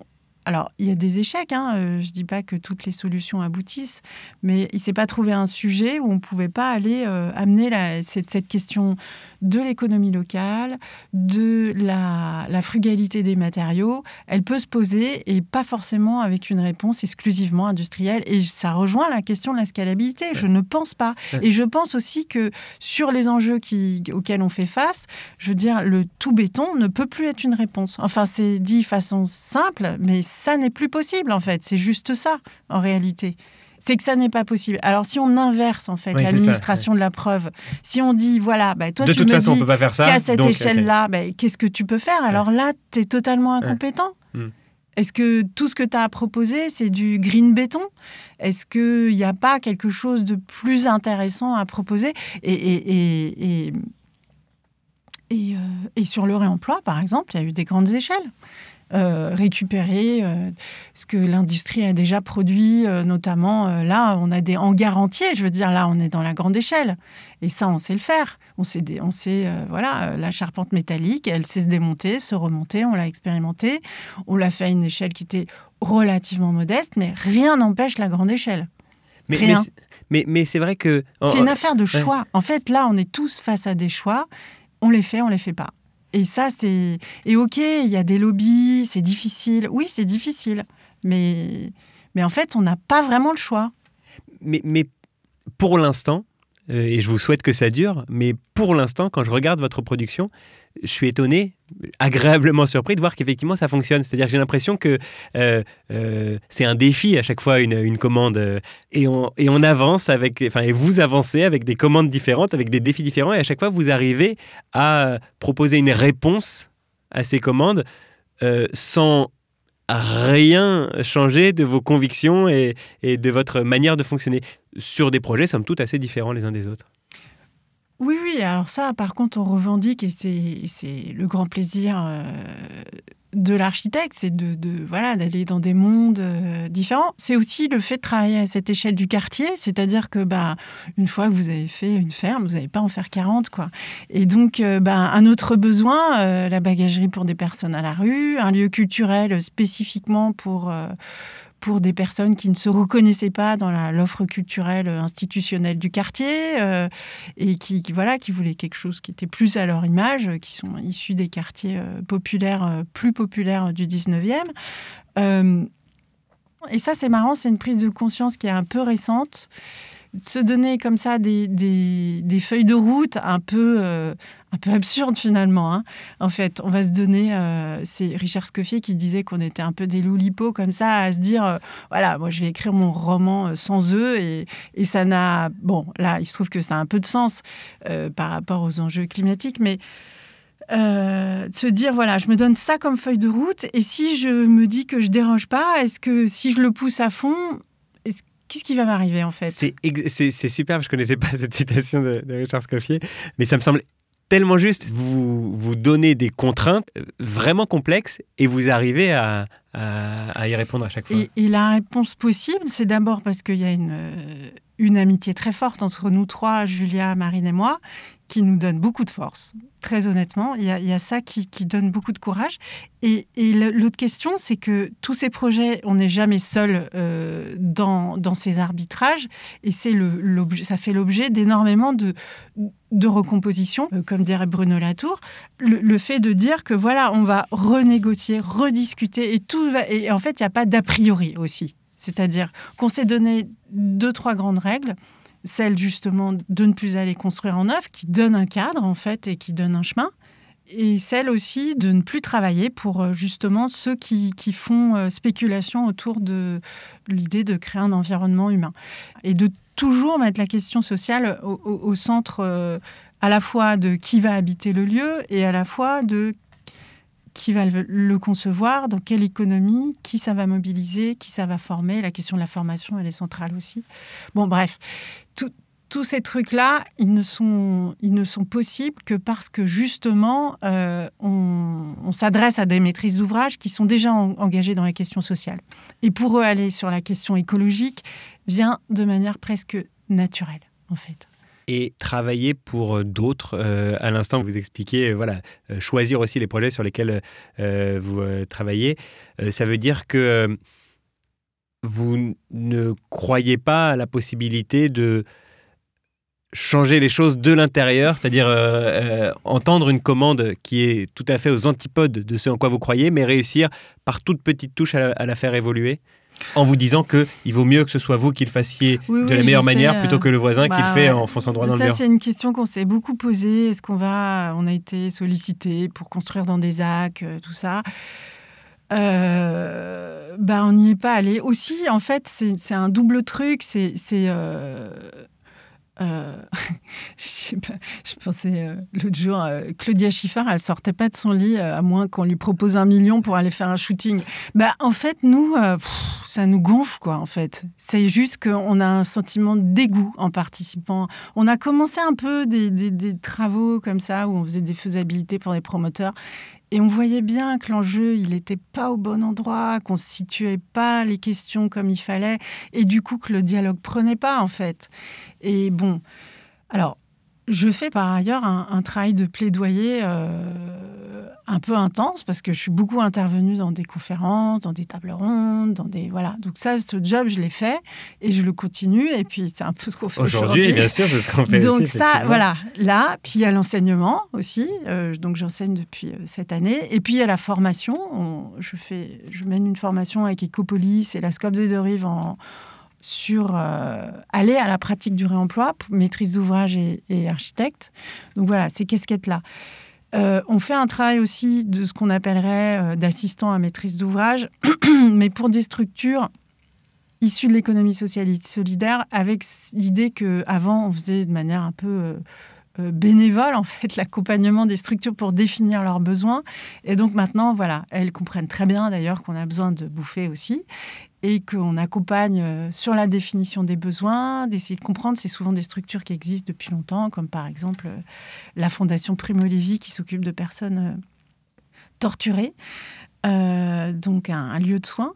alors, il y a des échecs, hein, euh, je ne dis pas que toutes les solutions aboutissent, mais il ne s'est pas trouvé un sujet où on ne pouvait pas aller euh, amener cette, question de l'économie locale, de la, frugalité des matériaux. Elle peut se poser et pas forcément avec une réponse exclusivement industrielle. Et ça rejoint la question de la scalabilité. Je ne pense pas. Et je pense aussi que sur les enjeux qui, auxquels on fait face, je veux dire, le tout béton ne peut plus être une réponse. Enfin, c'est dit de façon simple, mais ça n'est plus possible en fait. C'est juste ça en réalité. C'est que ça n'est pas possible. Alors si on inverse en fait l'administration de la preuve, si on dit voilà, bah, toi tu me dis qu'à cette échelle-là, bah, qu'est-ce que tu peux faire? Alors là, tu es totalement incompétent. Hmm. Est-ce que tout ce que tu as à proposer, c'est du green béton? Est-ce qu'il n'y a pas quelque chose de plus intéressant à proposer? Et, et, et, et, euh, et, sur le réemploi, par exemple, il y a eu des grandes échelles. Récupérer ce que l'industrie a déjà produit, notamment là, on a des hangars entiers. Je veux dire, là, on est dans la grande échelle. Et ça, on sait le faire. On sait, on sait voilà, la charpente métallique, elle sait se démonter, se remonter. On l'a expérimenté. On l'a fait à une échelle qui était relativement modeste, mais rien n'empêche la grande échelle. Mais, rien. Mais, mais, c'est vrai que... C'est une affaire de choix. En fait, là, on est tous face à des choix. On les fait, on les fait pas. Et ça, c'est... Et ok, il y a des lobbies, c'est difficile. Oui, c'est difficile. Mais... mais en fait, on n'a pas vraiment le choix. Mais, mais pour l'instant, euh, et je vous souhaite que ça dure, mais pour l'instant, quand je regarde votre production, je suis étonné, agréablement surpris de voir qu'effectivement ça fonctionne. C'est-à-dire que j'ai l'impression que euh, euh, c'est un défi à chaque fois une, commande et, on, et on avance avec, enfin, et vous avancez avec des commandes différentes, avec des défis différents et à chaque fois vous arrivez à proposer une réponse à ces commandes sans rien changer de vos convictions et, de votre manière de fonctionner sur des projets, somme toute, assez différents les uns des autres. Oui, oui, alors ça, par contre, on revendique, et c'est le grand plaisir euh, de l'architecte, c'est de, voilà d'aller dans des mondes euh, différents. C'est aussi le fait de travailler à cette échelle du quartier, c'est-à-dire que bah une fois que vous avez fait une ferme, vous n'allez pas en faire 40 quoi. Et donc euh, bah, un autre besoin, la bagagerie pour des personnes à la rue, un lieu culturel spécifiquement pour pour des personnes qui ne se reconnaissaient pas dans l'offre culturelle institutionnelle du quartier euh, et qui, voilà qui voulaient quelque chose qui était plus à leur image, qui sont issus des quartiers euh, populaires euh, plus populaires du 19e. et ça c'est marrant, c'est une prise de conscience qui est un peu récente se donner comme ça des, des, feuilles de route un peu, euh, un peu absurdes finalement. Hein. En fait, on va se donner, euh, c'est Richard Scoffier qui disait qu'on était un peu des loulipots comme ça, à se dire, euh, voilà, moi je vais écrire mon roman sans eux, et, et ça n'a, bon, là, il se trouve que ça a un peu de sens par rapport aux enjeux climatiques, mais... se dire voilà, je me donne ça comme feuille de route et si je me dis que je dérange pas, est-ce que si je le pousse à fond, Qu'est-ce qui va m'arriver en fait? C'est superbe, je ne connaissais pas cette citation de, Richard Scoffier, mais ça me semble tellement juste. Vous vous donnez des contraintes euh, vraiment complexes et vous arrivez à, y répondre à chaque fois. Et, la réponse possible, c'est d'abord parce qu'il y a une, euh, une amitié très forte entre nous trois, Julia, Marine et moi, qui nous donne beaucoup de force. Très honnêtement, il y a, ça qui, donne beaucoup de courage. Et, l'autre question, c'est que tous ces projets, on n'est jamais seul euh, dans, ces arbitrages, et c'est ça fait l'objet d'énormément de, de recomposition, euh, comme dirait Bruno Latour. Le, fait de dire que voilà, on va renégocier, rediscuter, et tout et en fait, il n'y a pas d'a priori aussi. C'est-à-dire qu'on s'est donné deux, trois grandes règles celle justement de ne plus aller construire en neuf, qui donne un cadre en fait et qui donne un chemin, et celle aussi de ne plus travailler pour euh, justement ceux qui, font euh, spéculation autour de l'idée de créer un environnement humain, et de toujours mettre la question sociale au, centre euh, à la fois de qui va habiter le lieu et à la fois de qui va le concevoir, dans quelle économie, qui ça va mobiliser, qui ça va former. La question de la formation, elle est centrale aussi. Bon, bref, tous ces trucs-là, ils, ne sont, ils ne sont possibles que parce que justement, euh, on, s'adresse à des maîtrises d'ouvrage qui sont déjà engagées dans la question sociale. Et pour eux, aller sur la question écologique vient de manière presque naturelle, en fait et travailler pour euh, d'autres. Euh, à l'instant, vous expliquez, euh, voilà, choisir aussi les projets sur lesquels vous travaillez. ça veut dire que vous ne croyez pas à la possibilité de changer les choses de l'intérieur, c'est-à-dire entendre une commande qui est tout à fait aux antipodes de ce en quoi vous croyez, mais réussir par toute petite touche à la faire évoluer? En vous disant que il vaut mieux que ce soit vous qui le fassiez de la meilleure manière plutôt que le voisin qui le bah, fait en fonçant droit dans le mur. Ça, c'est une question qu'on s'est beaucoup posée. Est-ce qu'on va, on a été sollicité pour construire dans des AC, euh, tout ça? Euh, bah, on n'y est pas allé. Aussi, en fait, c'est un double truc. C'est euh, euh, je, pensais euh, l'autre jour, euh, Claudia Schiffer, elle sortait pas de son lit à moins qu'on lui propose un million pour aller faire un shooting. Bah, en fait, nous, ça nous gonfle, quoi, en fait. C'est juste qu'on a un sentiment de dégoût en participant. On a commencé un peu des, travaux comme ça, où on faisait des faisabilités pour les promoteurs. Et on voyait bien que l'enjeu, il n'était pas au bon endroit, qu'on ne situait pas les questions comme il fallait, et du coup que le dialogue prenait pas, en fait. Et bon, alors, je fais par ailleurs un, travail de plaidoyer euh, un peu intense parce que je suis beaucoup intervenue dans des conférences, dans des tables rondes, dans des voilà. Donc ça, ce job, je l'ai fait et je le continue. Et puis c'est un peu ce qu'on fait aujourd'hui. bien sûr, c'est ce qu'on fait. Donc ça, voilà, là. Puis il y a l'enseignement aussi. Euh, donc j'enseigne depuis euh, cette année. Et puis il y a la formation. je fais, je mène une formation avec Ecopolis et la Scope de Rive en sur euh, aller à la pratique du réemploi, maîtrise d'ouvrage et, architecte. Donc voilà, ces casquettes-là. Euh, on fait un travail aussi de ce qu'on appellerait euh, d'assistant à maîtrise d'ouvrage, mais pour des structures issues de l'économie sociale et solidaire, avec l'idée qu'avant, on faisait de manière un peu bénévole, en fait, l'accompagnement des structures pour définir leurs besoins. Et donc maintenant, voilà, elles comprennent très bien d'ailleurs qu'on a besoin de bouffer aussi et qu'on accompagne euh, sur la définition des besoins, d'essayer de comprendre. C'est souvent des structures qui existent depuis longtemps, comme par exemple euh, la Fondation Primo Levi qui s'occupe de personnes euh, torturées, donc un, lieu de soins.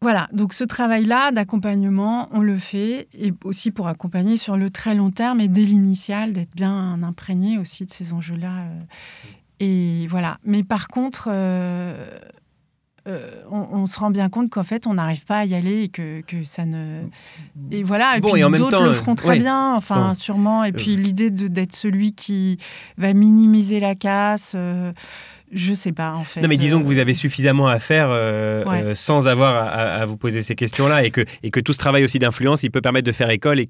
Voilà, donc ce travail-là d'accompagnement, on le fait, et aussi pour accompagner sur le très long terme et dès l'initial, d'être bien imprégné aussi de ces enjeux-là. Et voilà. Mais par contre, euh, on, se rend bien compte qu'en fait, on n'arrive pas à y aller et que, ça ne. Et voilà, et puis d'autres le feront très bien, enfin, sûrement. Et puis l'idée d'être celui qui va minimiser la casse. Euh, je sais pas en fait. Non mais disons que vous avez suffisamment à faire euh, sans avoir à, vous poser ces questions-là et que, et que tout ce travail aussi d'influence, il peut permettre de faire école et,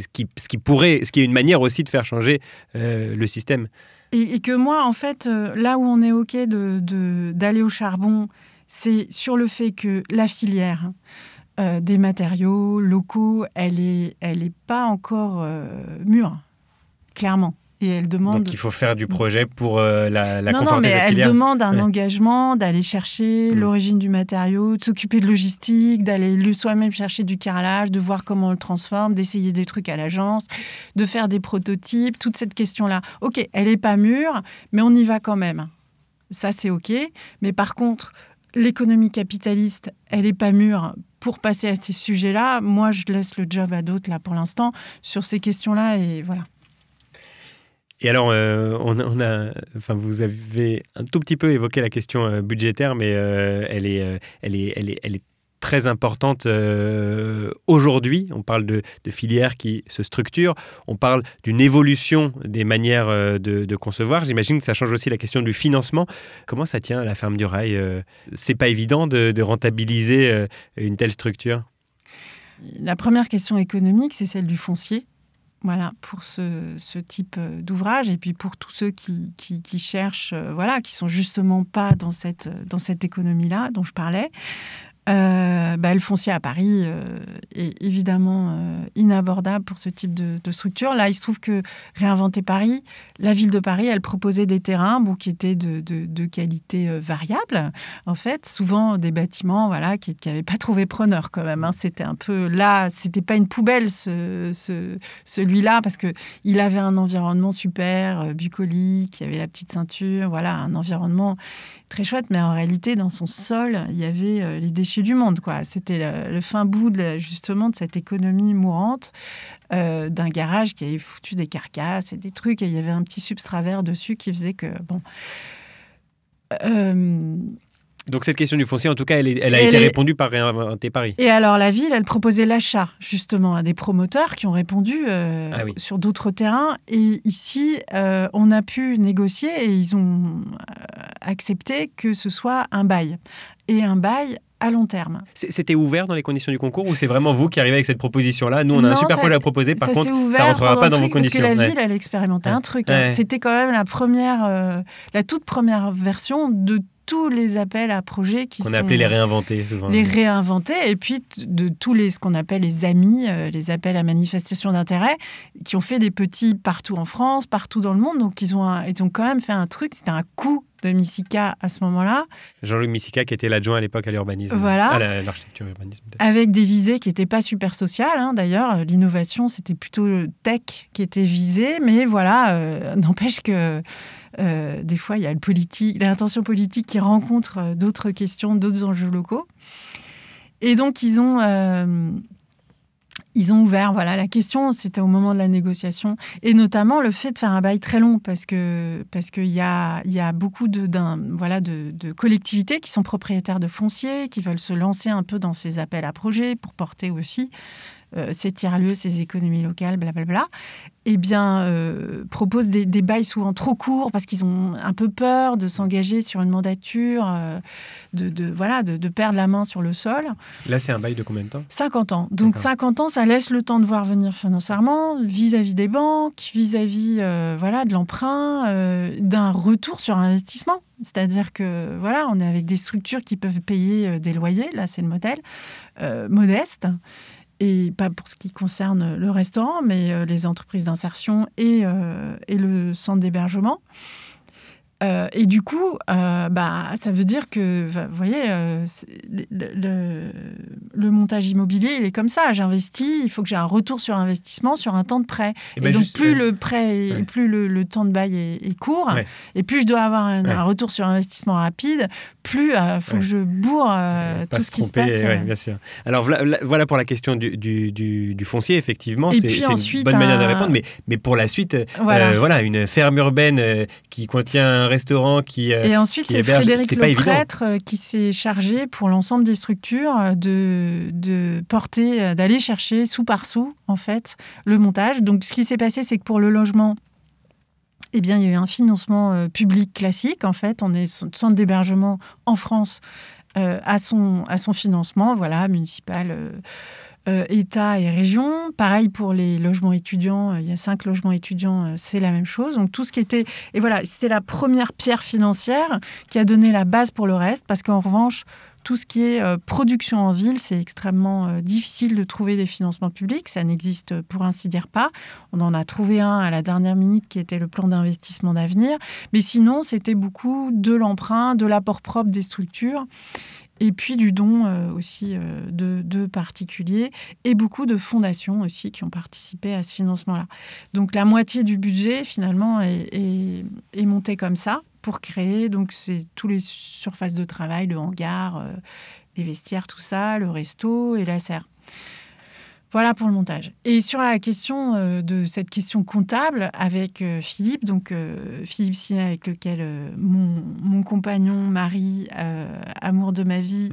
ce, qui, ce qui pourrait, ce qui est une manière aussi de faire changer le système. Et, que moi en fait, là où on est ok d'aller de, d'aller au charbon c'est sur le fait que la filière euh, des matériaux locaux, elle n'est elle est pas encore euh, mûre, clairement. Et elle demande. Donc il faut faire du projet pour euh, la, la non, non, mais elle demande un engagement d'aller chercher mm. l'origine du matériau, de s'occuper de logistique, d'aller soi-même chercher du carrelage, de voir comment on le transforme, d'essayer des trucs à l'agence, de faire des prototypes, toute cette question-là. Ok, elle n'est pas mûre, mais on y va quand même. Ça, c'est ok. Mais par contre, l'économie capitaliste, elle n'est pas mûre pour passer à ces sujets-là. Moi, je laisse le job à d'autres, là, pour l'instant, sur ces questions-là, et voilà. Et alors, euh, on, a, enfin, vous avez un tout petit peu évoqué la question euh, budgétaire, mais euh, elle, est, elle, est, elle, est, elle est très importante euh, aujourd'hui. On parle de, filières qui se structurent, on parle d'une évolution des manières euh, de, concevoir. J'imagine que ça change aussi la question du financement. Comment ça tient à la ferme du rail euh, C'est pas évident de, rentabiliser une telle structure La première question économique, c'est celle du foncier. Voilà, pour ce, type d'ouvrage et puis pour tous ceux qui, qui, cherchent, voilà, qui sont justement pas dans cette économie-là dont je parlais. Euh, bah, le foncier à Paris euh, est évidemment euh, inabordable pour ce type de, structure. Là, il se trouve que Réinventer Paris, la ville de Paris, elle proposait des terrains bon, qui étaient de, qualité variable. En fait, souvent des bâtiments voilà, qui n'avaient pas trouvé preneur quand même. Hein. C'était un peu là, c'était pas une poubelle ce, ce, celui-là parce qu'il avait un environnement super bucolique, il y avait la petite ceinture, voilà, un environnement très chouette, mais en réalité, dans son sol, il y avait les déchets du monde. quoi. C'était le, fin bout de, justement de cette économie mourante euh, d'un garage qui avait foutu des carcasses et des trucs, et il y avait un petit substrat vert dessus qui faisait que... bon. Euh, donc cette question du foncier, en tout cas, elle, a été répondue par Réinventer Paris. Et alors la ville, elle proposait l'achat justement à des promoteurs qui ont répondu euh, ah sur d'autres terrains. Et ici, euh, on a pu négocier et ils ont accepté que ce soit un bail. Et un bail à long terme. C'était ouvert dans les conditions du concours ou c'est vraiment vous qui arrivez avec cette proposition-là? Nous, on a un super projet à proposer, par contre, ça ne rentrera pas dans vos conditions. Parce que la ville, elle expérimentait un truc. Hein. C'était quand même la première, la toute première version de tous les appels à projets qui sont... a appelé les réinventés. Souvent. Les réinventés, et puis de tous les, ce qu'on appelle les amis, euh, les appels à manifestation d'intérêt, qui ont fait des petits partout en France, partout dans le monde. Donc ils ont, ils ont quand même fait un truc, c'était un coup de Missica à ce moment-là. Jean-Louis Missica, qui était l'adjoint à l'époque à l'urbanisme, voilà. à l'architecture urbanisme. Avec des visées qui n'étaient pas super sociales, hein, d'ailleurs. L'innovation, c'était plutôt tech qui était visée, mais voilà, euh, n'empêche que euh, des fois, il y a le politique, l'intention politique qui rencontre euh, d'autres questions, d'autres enjeux locaux. Et donc, ils ont, ils ont ouvert voilà la question c'était au moment de la négociation et notamment le fait de faire un bail très long parce que parce qu'il y a y a beaucoup de voilà de, collectivités qui sont propriétaires de fonciers qui veulent se lancer un peu dans ces appels à projets pour porter aussi euh, ces tiers-lieux, ces économies locales, blablabla, eh bien, euh, proposent des, bails souvent trop courts parce qu'ils ont un peu peur de s'engager sur une mandature, euh, de, voilà, de, perdre la main sur le sol. Là, c'est un bail de combien de temps? 50 ans. Donc 50 ans, ça laisse le temps de voir venir financièrement, vis-à-vis des banques, vis-à-vis voilà, de l'emprunt, d'un retour sur investissement. C'est-à-dire que voilà, on est avec des structures qui peuvent payer des loyers, là c'est le modèle, modeste et pas pour ce qui concerne le restaurant, mais euh, les entreprises d'insertion et, euh, et, le centre d'hébergement. Euh, et du coup, euh, bah, ça veut dire que, vous voyez, euh, le, le, montage immobilier, il est comme ça. J'investis, il faut que j'ai un retour sur investissement sur un temps de prêt. Et, ben donc, plus le prêt, plus le, temps de bail est, court, et plus je dois avoir un, retour sur investissement rapide, plus il faut que je bourre tout ce qui se passe. bien sûr. Alors, voilà, pour la question du, du, du, foncier, effectivement. C'est une bonne manière de répondre. Mais, mais pour la suite, voilà, voilà une ferme urbaine qui contient restaurant qui. Euh, et ensuite, c'est Frédéric Le Prêtre euh, qui s'est chargé pour l'ensemble des structures euh, de, de porter, d'aller chercher sous par sous, en fait, le montage. Donc, ce qui s'est passé, c'est que pour le logement, eh bien, il y a eu un financement public classique. En fait, on est centre d'hébergement en France à, son, à son financement, voilà, municipal. Euh, État et région. Pareil pour les logements étudiants, euh, il y a cinq logements étudiants, euh, c'est la même chose. Donc tout ce qui était... Et voilà, c'était la première pierre financière qui a donné la base pour le reste, parce qu'en revanche, tout ce qui est production en ville, c'est extrêmement difficile de trouver des financements publics. Ça n'existe pour ainsi dire pas. On en a trouvé un à la dernière minute qui était le plan d'investissement d'avenir. Mais sinon, c'était beaucoup de l'emprunt, de l'apport propre des structures et puis du don euh, aussi euh, de, particuliers et beaucoup de fondations aussi qui ont participé à ce financement-là. Donc la moitié du budget finalement est, est, montée comme ça pour créer donc c'est tous les surfaces de travail, le hangar, euh, les vestiaires, tout ça, le resto et la serre. Voilà pour le montage. Et sur la question euh, de cette question comptable avec euh, Philippe, donc euh, Philippe Simet avec lequel mon, compagnon, mari, amour de ma vie,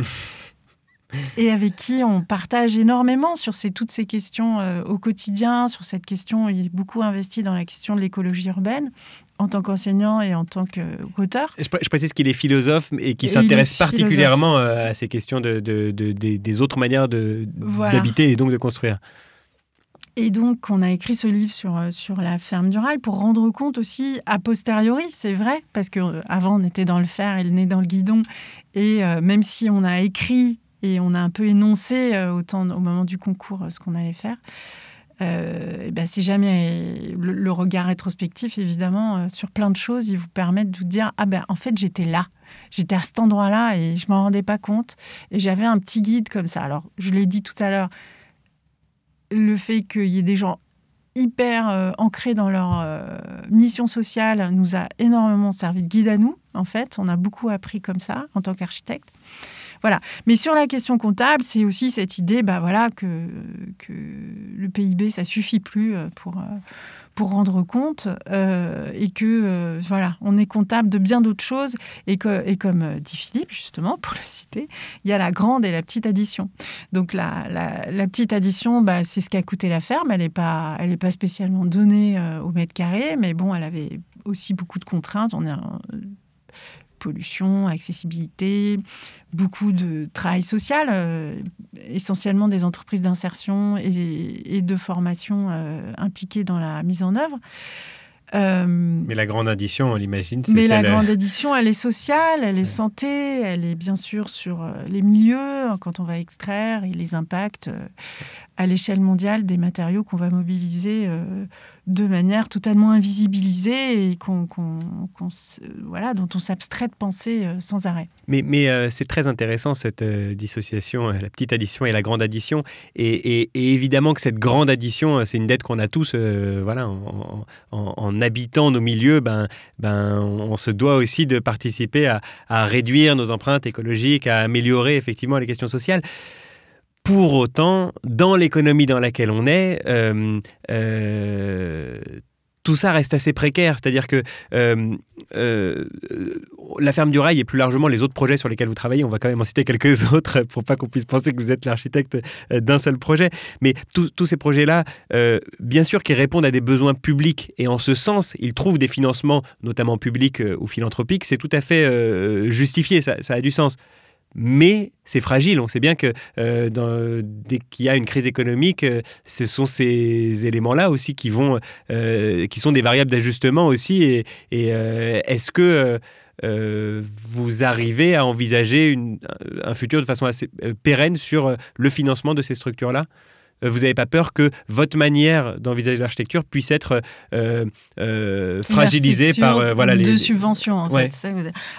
et avec qui on partage énormément sur ces, toutes ces questions au quotidien, sur cette question, il est beaucoup investi dans la question de l'écologie urbaine en tant qu'enseignant et en tant qu'auteur. Je, je, précise qu'il est philosophe et qu'il s'intéresse particulièrement euh, à ces questions de, des autres manières d'habiter et donc de construire. Et donc, on a écrit ce livre sur, euh, sur la ferme du rail pour rendre compte aussi a posteriori, c'est vrai, parce qu'avant, on était dans le fer et le nez dans le guidon. Et euh, même si on a écrit et on a un peu énoncé autant, au moment du concours ce qu'on allait faire, euh, ben c'est jamais le, regard rétrospectif, évidemment, euh, sur plein de choses, il vous permet de vous dire Ah ben en fait, j'étais là. J'étais à cet endroit-là et je m'en rendais pas compte. Et j'avais un petit guide comme ça. Alors, je l'ai dit tout à l'heure, le fait qu'il y ait des gens hyper euh, ancrés dans leur mission sociale nous a énormément servi de guide à nous, en fait. On a beaucoup appris comme ça en tant qu'architecte. Voilà. Mais sur la question comptable, c'est aussi cette idée bah, voilà, que le PIB, ça suffit plus euh, pour, euh, pour rendre compte euh, et que voilà, on est comptable de bien d'autres choses. Et, que, et comme dit Philippe, justement, pour le citer, il y a la grande et la petite addition. Donc la, la, petite addition, bah, c'est ce qu'a coûté la ferme. Elle n'est pas, elle pas spécialement donnée au mètre carré, mais bon, elle avait aussi beaucoup de contraintes. On est pollution, accessibilité, beaucoup de travail social, euh, essentiellement des entreprises d'insertion et, de formation euh, impliquées dans la mise en œuvre. Euh, mais la grande addition, on l'imagine. Mais la grande addition, elle est sociale, elle est santé, elle est bien sûr sur les milieux, quand on va extraire, et les impacts à l'échelle mondiale des matériaux qu'on va mobiliser de manière totalement invisibilisée et voilà, dont on s'abstrait de penser sans arrêt. Mais, mais c'est très intéressant cette dissociation, la petite addition et la grande addition. Et, évidemment que cette grande addition, c'est une dette qu'on a tous, voilà, en, en habitant nos milieux, ben, ben, on se doit aussi de participer à, réduire nos empreintes écologiques, à améliorer effectivement les questions sociales. Pour autant, dans l'économie dans laquelle on est, euh, euh, tout ça reste assez précaire. C'est-à-dire que euh, la ferme du rail et plus largement les autres projets sur lesquels vous travaillez, on va quand même en citer quelques autres pour pas qu'on puisse penser que vous êtes l'architecte d'un seul projet. Mais tous ces projets-là, bien sûr qu'ils répondent à des besoins publics et en ce sens, ils trouvent des financements, notamment publics ou philanthropiques. C'est tout à fait justifié, ça a du sens mais c'est fragile. On sait bien que euh, dès qu'il y a une crise économique, euh, ce sont ces éléments-là aussi qui vont, euh, qui sont des variables d'ajustement aussi. Et, est-ce que vous arrivez à envisager un futur de façon assez pérenne sur le financement de ces structures-là? Vous n'avez pas peur que votre manière d'envisager l'architecture puisse être fragilisée par voilà les subventions en fait.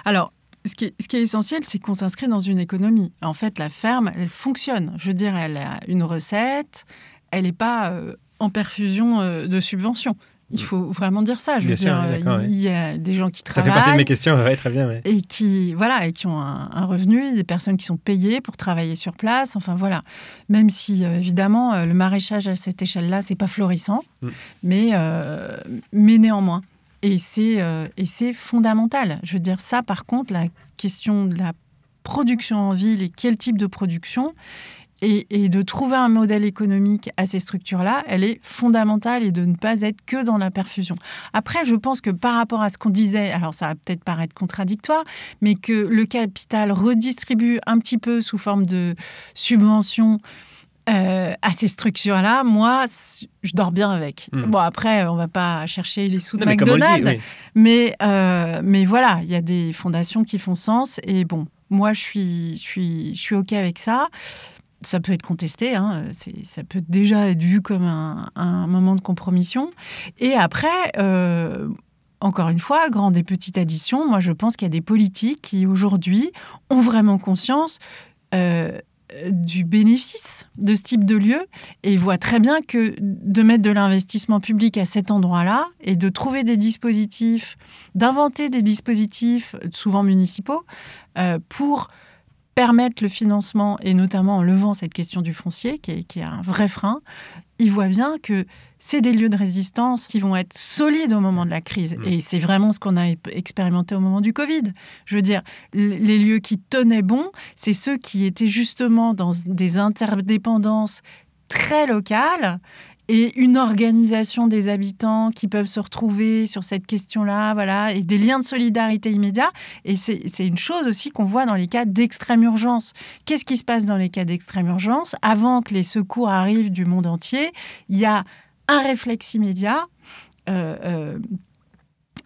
Alors ce qui, est, essentiel, c'est qu'on s'inscrit dans une économie. En fait, la ferme, elle fonctionne. Je veux dire, elle a une recette, elle n'est pas euh, en perfusion euh, de subventions. Il faut vraiment dire ça. Je veux dire, il y a des gens qui travaillent. Ça fait partie de mes questions, très bien. Et qui, voilà, et qui ont un, revenu, des personnes qui sont payées pour travailler sur place. Enfin voilà. Même si euh, évidemment le maraîchage à cette échelle-là, c'est pas florissant, mm. mais mais néanmoins. Euh, et c'est fondamental. Je veux dire, ça, par contre, la question de la production en ville et quel type de production, et, de trouver un modèle économique à ces structures-là, elle est fondamentale et de ne pas être que dans la perfusion. Après, je pense que par rapport à ce qu'on disait, alors ça va peut-être paraître contradictoire, mais que le capital redistribue un petit peu sous forme de subventions euh, à ces structures-là, moi, je dors bien avec. Hmm. Bon, après, on va pas chercher les sous de McDonald's, mais, euh, mais voilà, il y a des fondations qui font sens. Et bon, moi, je suis, je suis, je suis OK avec ça. Ça peut être contesté, hein, ça peut déjà être vu comme un, un moment de compromission. Et après, euh, encore une fois, grande et petite addition, moi je pense qu'il y a des politiques qui aujourd'hui ont vraiment conscience euh, du bénéfice de ce type de lieu et voit très bien que de mettre de l'investissement public à cet endroit-là et de trouver des dispositifs, d'inventer des dispositifs souvent municipaux euh, pour permettre le financement, et notamment en levant cette question du foncier, qui est, qui est un vrai frein, il voit bien que c'est des lieux de résistance qui vont être solides au moment de la crise. Mmh. Et c'est vraiment ce qu'on a expérimenté au moment du Covid. Je veux dire, les lieux qui tenaient bon, c'est ceux qui étaient justement dans des interdépendances très locales et une organisation des habitants qui peuvent se retrouver sur cette question-là, voilà, et des liens de solidarité immédiats. Et c'est une chose aussi qu'on voit dans les cas d'extrême urgence. Qu'est-ce qui se passe dans les cas d'extrême urgence? Avant que les secours arrivent du monde entier, il y a un réflexe immédiat. Euh, euh,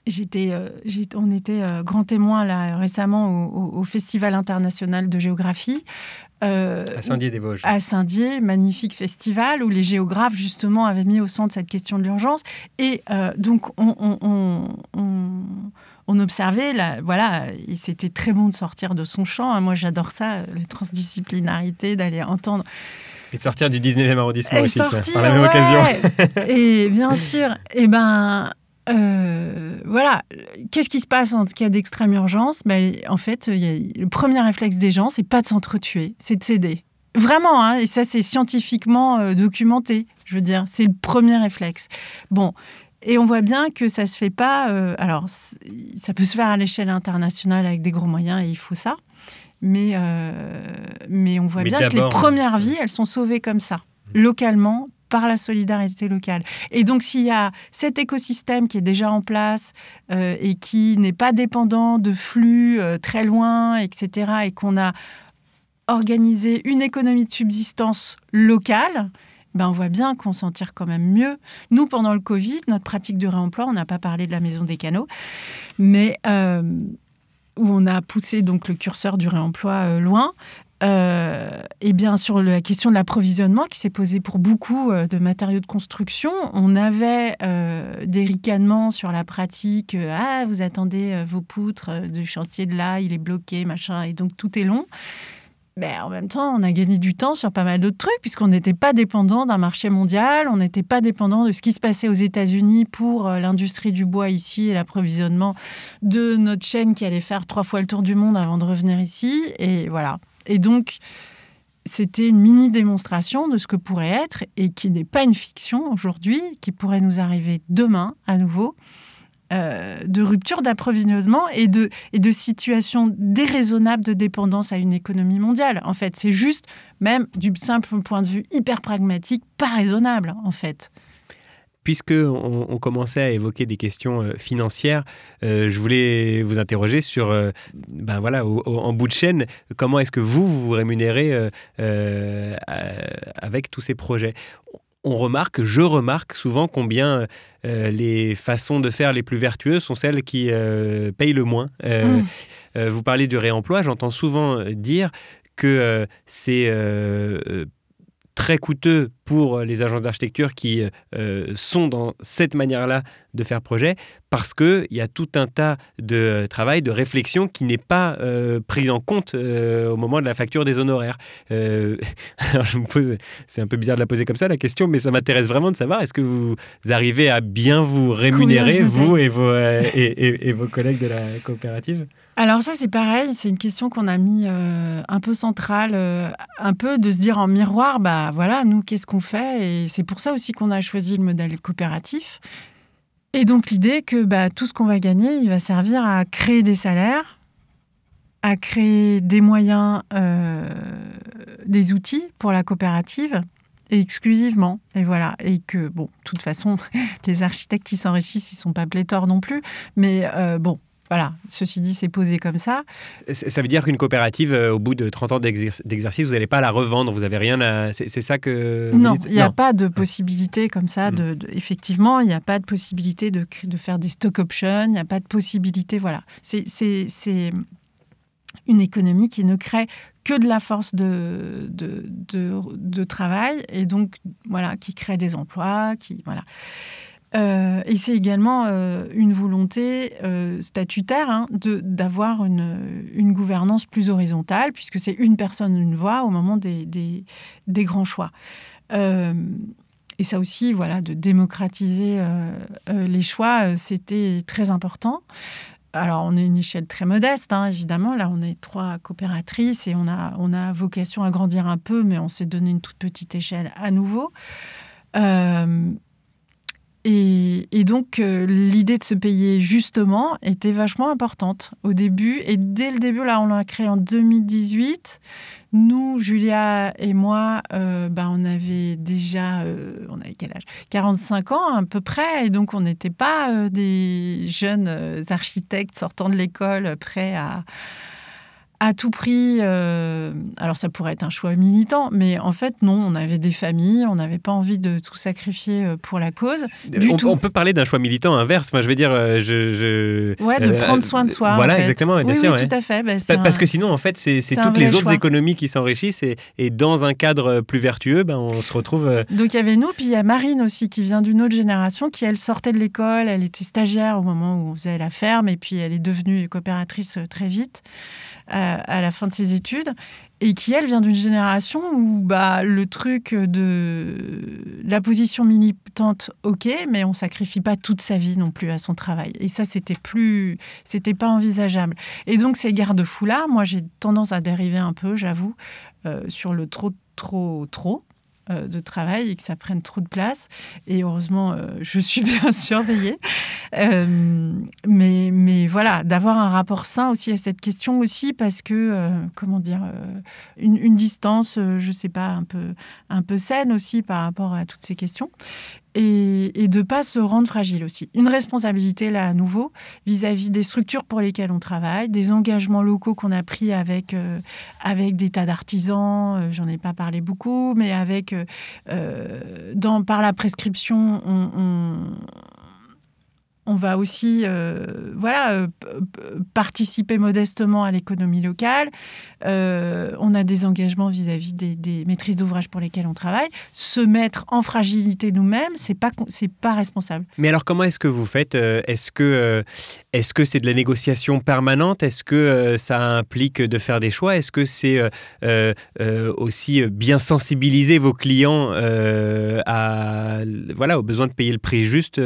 J'étais, euh, on était grand témoin là récemment au, Festival international de géographie euh, à Saint-Dié-des-Vosges. À Saint-Dié, magnifique festival où les géographes justement avaient mis au centre cette question de l'urgence. Et euh, donc on, on, on, observait, là, voilà, et c'était très bon de sortir de son champ. Hein. Moi j'adore ça, les transdisciplinarités, d'aller entendre. Et de sortir du 19e arrondissement aussi, sortir, par la même occasion. et bien sûr, et eh ben, euh, voilà, qu'est-ce qui se passe en cas d'extrême urgence? Ben, En fait, le premier réflexe des gens, c'est pas de s'entretuer, c'est de céder. Vraiment, hein, et ça c'est scientifiquement euh, documenté, je veux dire, c'est le premier réflexe. Bon, et on voit bien que ça se fait pas. Euh, alors, ça peut se faire à l'échelle internationale avec des gros moyens, et il faut ça. Mais, mais on voit bien que les premières vies, elles sont sauvées comme ça, localement, par la solidarité locale. Et donc s'il y a cet écosystème qui est déjà en place euh, et qui n'est pas dépendant de flux euh, très loin, etc., et qu'on a organisé une économie de subsistance locale, ben on voit bien qu'on s'en tire quand même mieux. Nous, pendant le Covid, notre pratique de réemploi, on n'a pas parlé de la maison des canaux, mais euh, où on a poussé donc le curseur du réemploi loin. Euh, et bien sur la question de l'approvisionnement qui s'est posée pour beaucoup de matériaux de construction, on avait des ricanements sur la pratique. ah, vous attendez vos poutres du chantier de là, il est bloqué, machin, et donc tout est long. Mais en même temps, on a gagné du temps sur pas mal d'autres trucs, puisqu'on n'était pas dépendant d'un marché mondial, on n'était pas dépendant de ce qui se passait aux États-Unis pour euh, l'industrie du bois ici et l'approvisionnement de notre chaîne qui allait faire trois fois le tour du monde avant de revenir ici. Et voilà. Et donc, c'était une mini démonstration de ce que pourrait être, et qui n'est pas une fiction aujourd'hui, qui pourrait nous arriver demain à nouveau. Euh, de rupture d'approvisionnement et de, et de situation déraisonnable de dépendance à une économie mondiale. En fait, c'est juste, même du simple point de vue hyper pragmatique, pas raisonnable, en fait. Puisque on, commençait à évoquer des questions euh, financières, euh, je voulais vous interroger sur, ben voilà, en bout de chaîne, comment est-ce que vous vous, vous rémunérez avec tous ces projets? On remarque, je remarque souvent combien euh, les façons de faire les plus vertueuses sont celles qui euh, payent le moins. Euh, mm. vous parlez du réemploi, j'entends souvent dire que c'est très coûteux pour euh, les agences d'architecture qui euh, sont dans cette manière-là de faire projet, parce qu'il y a tout un tas de euh, travail, de réflexion qui n'est pas pris en compte au moment de la facture des honoraires. c'est un peu bizarre de la poser comme ça la question, mais ça m'intéresse vraiment de savoir, est-ce que vous arrivez à bien vous rémunérer, vous et vos, et vos collègues de la coopérative? Alors ça c'est pareil, c'est une question qu'on a mis euh, un peu centrale, euh, un peu de se dire en miroir, bah voilà, nous qu'est-ce qu'on fait Et c'est pour ça aussi qu'on a choisi le modèle coopératif. Et donc l'idée que bah, tout ce qu'on va gagner, il va servir à créer des salaires, à créer des moyens, euh, des outils pour la coopérative exclusivement. Et voilà. Et que, bon, de toute façon, les architectes qui s'enrichissent, ils sont pas pléthores non plus. Mais bon, voilà, ceci dit, c'est posé comme ça. Ça veut dire qu'une coopérative, euh, au bout de 30 ans d'exercice, vous n'allez pas la revendre, vous n'avez rien à... C'est ça que... Non, il n'y a pas de possibilité comme ça. De, effectivement, il n'y a pas de possibilité de, de, faire des stock options, il n'y a pas de possibilité... Voilà. C'est une économie qui ne crée que de la force de, de, de, travail et donc, voilà, qui crée des emplois, qui... Voilà. Euh, et c'est également euh, une volonté euh, statutaire hein, d'avoir une, une, gouvernance plus horizontale, puisque c'est une personne, une voix au moment des, des, grands choix. et ça aussi, voilà, de démocratiser les choix, c'était très important. Alors, on est une échelle très modeste, hein, évidemment. Là, on est trois coopératrices et on a, on a vocation à grandir un peu, mais on s'est donné une toute petite échelle à nouveau. Et, donc, euh, l'idée de se payer justement était vachement importante au début. Et dès le début, là, on l'a créé en 2018. Nous, Julia et moi, euh, ben, on avait déjà, euh, on avait quel âge? 45 ans à peu près. Et donc, on n'était pas des jeunes architectes sortant de l'école prêts à à tout prix, euh, alors ça pourrait être un choix militant, mais en fait non, on avait des familles, on n'avait pas envie de tout sacrifier euh, pour la cause. Du on, tout. on peut parler d'un choix militant inverse, enfin je veux dire, euh, je, je ouais, de prendre soin de soi. Voilà, exactement, bien oui, sûr. Oui, tout à fait. Bah, parce que sinon, en fait, c'est toutes les autres économies qui s'enrichissent et, et, dans un cadre plus vertueux, ben, on se retrouve. Donc il y avait nous, puis il y a Marine aussi qui vient d'une autre génération, qui elle sortait de l'école, elle était stagiaire au moment où on faisait la ferme, et puis elle est devenue coopératrice très vite à, la fin de ses études et qui, elle, vient d'une génération où bah, le truc de la position militante, ok, mais on sacrifie pas toute sa vie non plus à son travail. Et ça, c'était plus, c'était pas envisageable. Et donc, ces garde-fous-là, moi, j'ai tendance à dériver un peu, j'avoue, euh, sur le trop, trop, trop. Euh, de travail et que ça prenne trop de place. Et heureusement, euh, je suis bien surveillée. Euh, mais, mais voilà, d'avoir un rapport sain aussi à cette question aussi parce que, comment dire, une, distance, je sais pas, un peu, un peu saine aussi par rapport à toutes ces questions. Et, de ne pas se rendre fragile aussi. Une responsabilité, là, à nouveau, vis-à-vis des structures pour lesquelles on travaille, des engagements locaux qu'on a pris avec, euh, avec des tas d'artisans, euh, j'en ai pas parlé beaucoup, mais avec, euh, par la prescription, on on va aussi euh, voilà, euh, participer modestement à l'économie locale. Euh, on a des engagements vis-à-vis des, maîtrises d'ouvrage pour lesquelles on travaille. Se mettre en fragilité nous-mêmes, c'est pas pas responsable. Mais alors comment est-ce que vous faites Est-ce que est-ce que c'est de la négociation permanente? Est-ce que ça implique de faire des choix? Est-ce que c'est aussi bien sensibiliser vos clients à voilà au besoin de payer le prix juste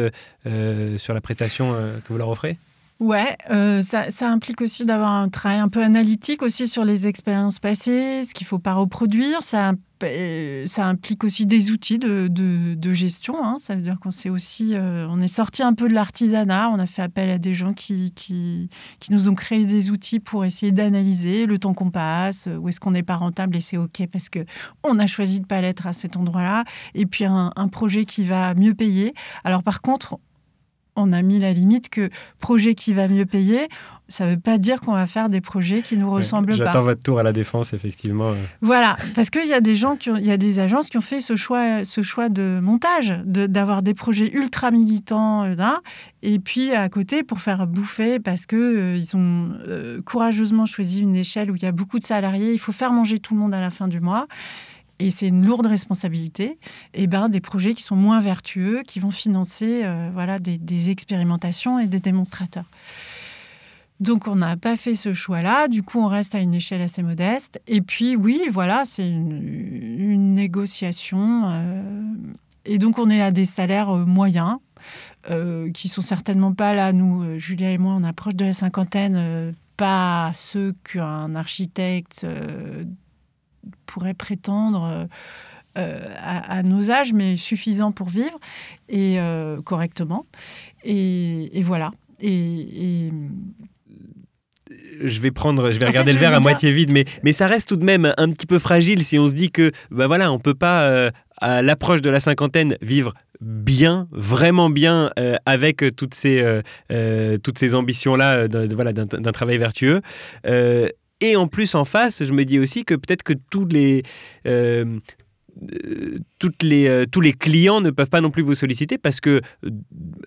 sur la euh, que vous leur offrez? Ouais, euh, ça, implique aussi d'avoir un travail un peu analytique aussi sur les expériences passées, ce qu'il ne faut pas reproduire. Ça, euh, ça implique aussi des outils de, gestion. Hein. Ça veut dire qu'on s'est aussi, on est sorti un peu de l'artisanat. On a fait appel à des gens qui, qui, nous ont créé des outils pour essayer d'analyser le temps qu'on passe, où est-ce qu'on n'est pas rentable et c'est ok parce que on a choisi de pas l'être à cet endroit-là. Et puis un projet qui va mieux payer. Alors par contre, on a mis la limite que projet qui va mieux payer, ça ne veut pas dire qu'on va faire des projets qui nous ressemblent pas. J'attends votre tour à la défense, effectivement. Voilà, parce qu'il y a des gens, qui il y a des agences qui ont fait ce choix, ce choix de montage, d'avoir des projets ultra militants, euh, là, et puis à côté pour faire bouffer, parce que euh, ils ont euh, courageusement choisi une échelle où il y a beaucoup de salariés, il faut faire manger tout le monde à la fin du mois et c'est une lourde responsabilité, et ben, des projets qui sont moins vertueux, qui vont financer euh, voilà, des, expérimentations et des démonstrateurs. Donc on n'a pas fait ce choix-là, du coup on reste à une échelle assez modeste. Et puis oui, voilà, c'est une, négociation. Euh, et donc on est à des salaires euh, moyens, qui sont certainement pas là, nous, Julia et moi, on approche de la cinquantaine, pas ceux qu'un architecte pourrait prétendre euh, euh, à, nos âges, mais suffisant pour vivre et euh, correctement. Et, voilà. Et, je vais prendre, je vais regarder le verre à moitié vide, mais, mais ça reste tout de même un petit peu fragile si on se dit que, bah voilà, on peut pas à l'approche de la cinquantaine vivre bien, vraiment bien avec toutes ces, toutes ces ambitions-là voilà, d'un travail vertueux. Et en plus, en face, je me dis aussi que peut-être que tous les, euh, euh, toutes les, euh, tous les clients ne peuvent pas non plus vous solliciter parce que,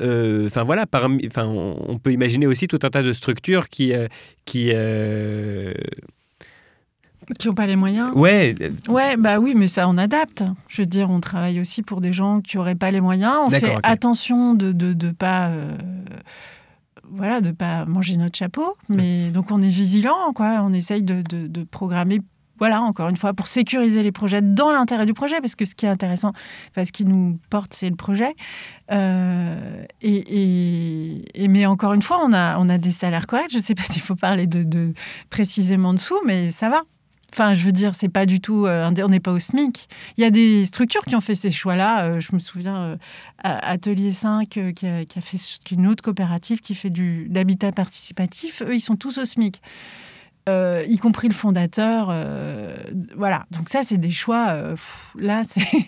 enfin voilà, enfin on peut imaginer aussi tout un tas de structures qui, qui qui n'ont pas les moyens. Ouais. Ouais, bah oui, mais ça on adapte. Je veux dire, on travaille aussi pour des gens qui n'auraient pas les moyens. On fait attention de ne de, de pas voilà, de pas manger notre chapeau. Mais donc on est vigilant, quoi. On essaye de, de, programmer voilà, encore une fois, pour sécuriser les projets dans l'intérêt du projet, parce que ce qui est intéressant, ce qui nous porte, c'est le projet. Euh, et, et, mais encore une fois, on a, on a des salaires corrects. Je ne sais pas s'il faut parler de, de précisément dessous, mais ça va. Enfin, je veux dire, c'est pas du tout. Euh, on n'est pas au SMIC. Il y a des structures qui ont fait ces choix-là. Euh, je me souviens, euh, Atelier 5, qui a, fait une autre coopérative qui fait du l'habitat participatif. Eux, ils sont tous au SMIC. y compris le fondateur. voilà. Donc ça, c'est des choix. là,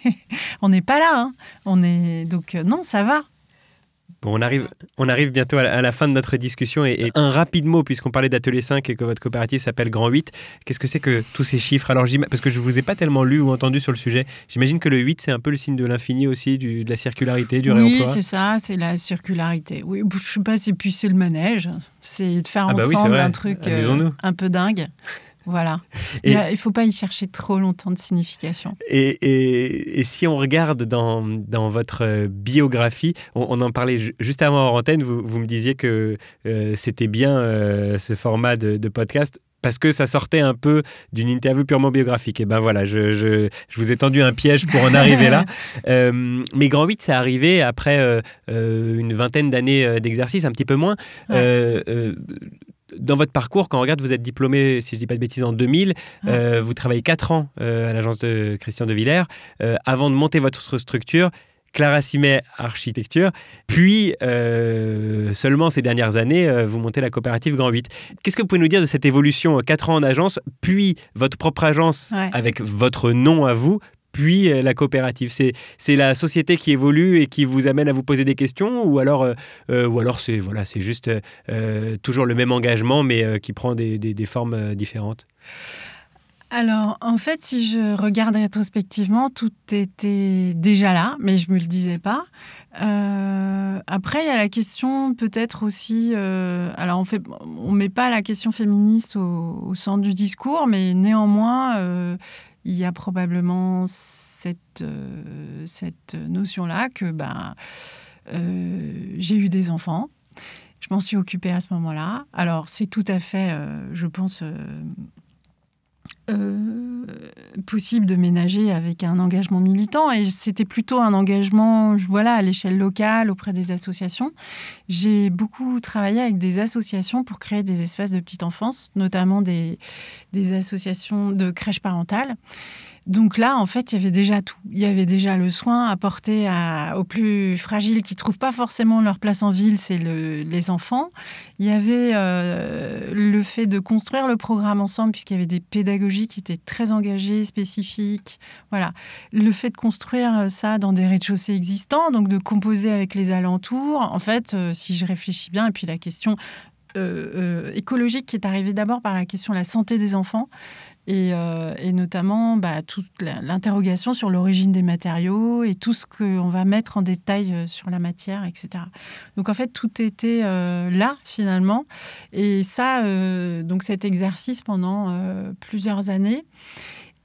on n'est pas là. Hein. On est donc non, ça va. Bon, on arrive, on arrive bientôt à la, fin de notre discussion et, un rapide mot, puisqu'on parlait d'Atelier 5 et que votre coopérative s'appelle Grand 8. Qu'est-ce que c'est que tous ces chiffres? Alors, parce que je ne vous ai pas tellement lu ou entendu sur le sujet, j'imagine que le 8, c'est un peu le signe de l'infini aussi, du, de la circularité, du réemploi. Oui, c'est ça, c'est la circularité. Oui, je ne sais pas, puis c'est le manège. C'est de faire ah bah ensemble un truc euh, un peu dingue. Voilà. il ne faut pas y chercher trop longtemps de signification. Et, si on regarde dans, dans votre euh, biographie, on, en parlait juste avant en antenne, vous, vous me disiez que euh, c'était bien euh, ce format de, podcast parce que ça sortait un peu d'une interview purement biographique. Et ben voilà, je, je, je, vous ai tendu un piège pour en arriver là. mais Grand 8, c'est arrivé après une vingtaine d'années d'exercice, un petit peu moins dans votre parcours, quand on regarde, vous êtes diplômé, si je ne dis pas de bêtises, en 2000. Euh, vous travaillez 4 ans euh, à l'agence de Christian de Villers euh, avant de monter votre structure. Clara Simet Architecture, puis seulement ces dernières années, vous montez la coopérative Grand 8. Qu'est-ce que vous pouvez nous dire de cette évolution 4 ans en agence, puis votre propre agence avec votre nom à vous, puis la coopérative C'est la société qui évolue et qui vous amène à vous poser des questions ou alors, ou alors c'est voilà, juste toujours le même engagement mais qui prend des, des formes différentes? Alors, en fait, si je regarde rétrospectivement, tout était déjà là, mais je me le disais pas. Euh, après, il y a la question peut-être aussi. Euh, alors, on fait, on met pas la question féministe au, centre du discours, mais néanmoins, euh, il y a probablement cette cette notion-là que ben j'ai eu des enfants. Je m'en suis occupée à ce moment-là. Alors, c'est tout à fait, je pense euh, possible de ménager avec un engagement militant et c'était plutôt un engagement voilà à l'échelle locale auprès des associations. J'ai beaucoup travaillé avec des associations pour créer des espaces de petite enfance, notamment des, des associations de crèches parentales. Donc là, en fait, il y avait déjà tout. Il y avait déjà le soin apporté aux plus fragiles qui ne trouvent pas forcément leur place en ville, c'est les enfants. Il y avait euh, le fait de construire le programme ensemble, puisqu'il y avait des pédagogies qui étaient très engagées, spécifiques. Voilà. Le fait de construire ça dans des rez-de-chaussée existants, donc de composer avec les alentours. En fait, euh, si je réfléchis bien, et puis la question euh, écologique qui est arrivée d'abord par la question de la santé des enfants euh, et, notamment bah, toute l'interrogation sur l'origine des matériaux et tout ce qu'on va mettre en détail euh, sur la matière, etc. Donc en fait, tout était euh, là finalement. Et ça, donc cet exercice pendant plusieurs années.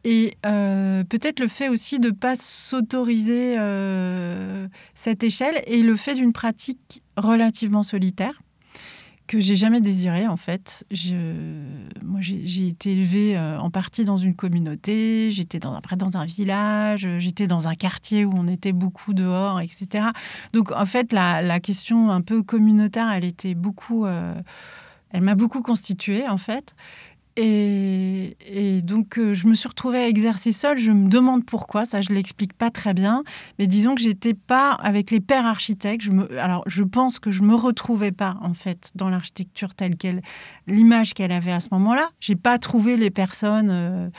Et peut-être le fait aussi de ne pas s'autoriser cette échelle et le fait d'une pratique relativement solitaire que j'ai jamais désiré en fait. Moi, j'ai été élevée euh, en partie dans une communauté, j'étais dans, après dans un village, j'étais dans un quartier où on était beaucoup dehors, etc. Donc en fait, la, la question un peu communautaire, elle était beaucoup, euh, elle m'a beaucoup constituée en fait. Et, donc, euh, je me suis retrouvée à exercer seule. Je me demande pourquoi, ça, je ne l'explique pas très bien. Mais disons que j'étais pas avec les pères architectes. Alors, je pense que je me retrouvais pas, en fait, dans l'architecture telle qu'elle, l'image qu'elle avait à ce moment-là. J'ai pas trouvé les personnes, euh,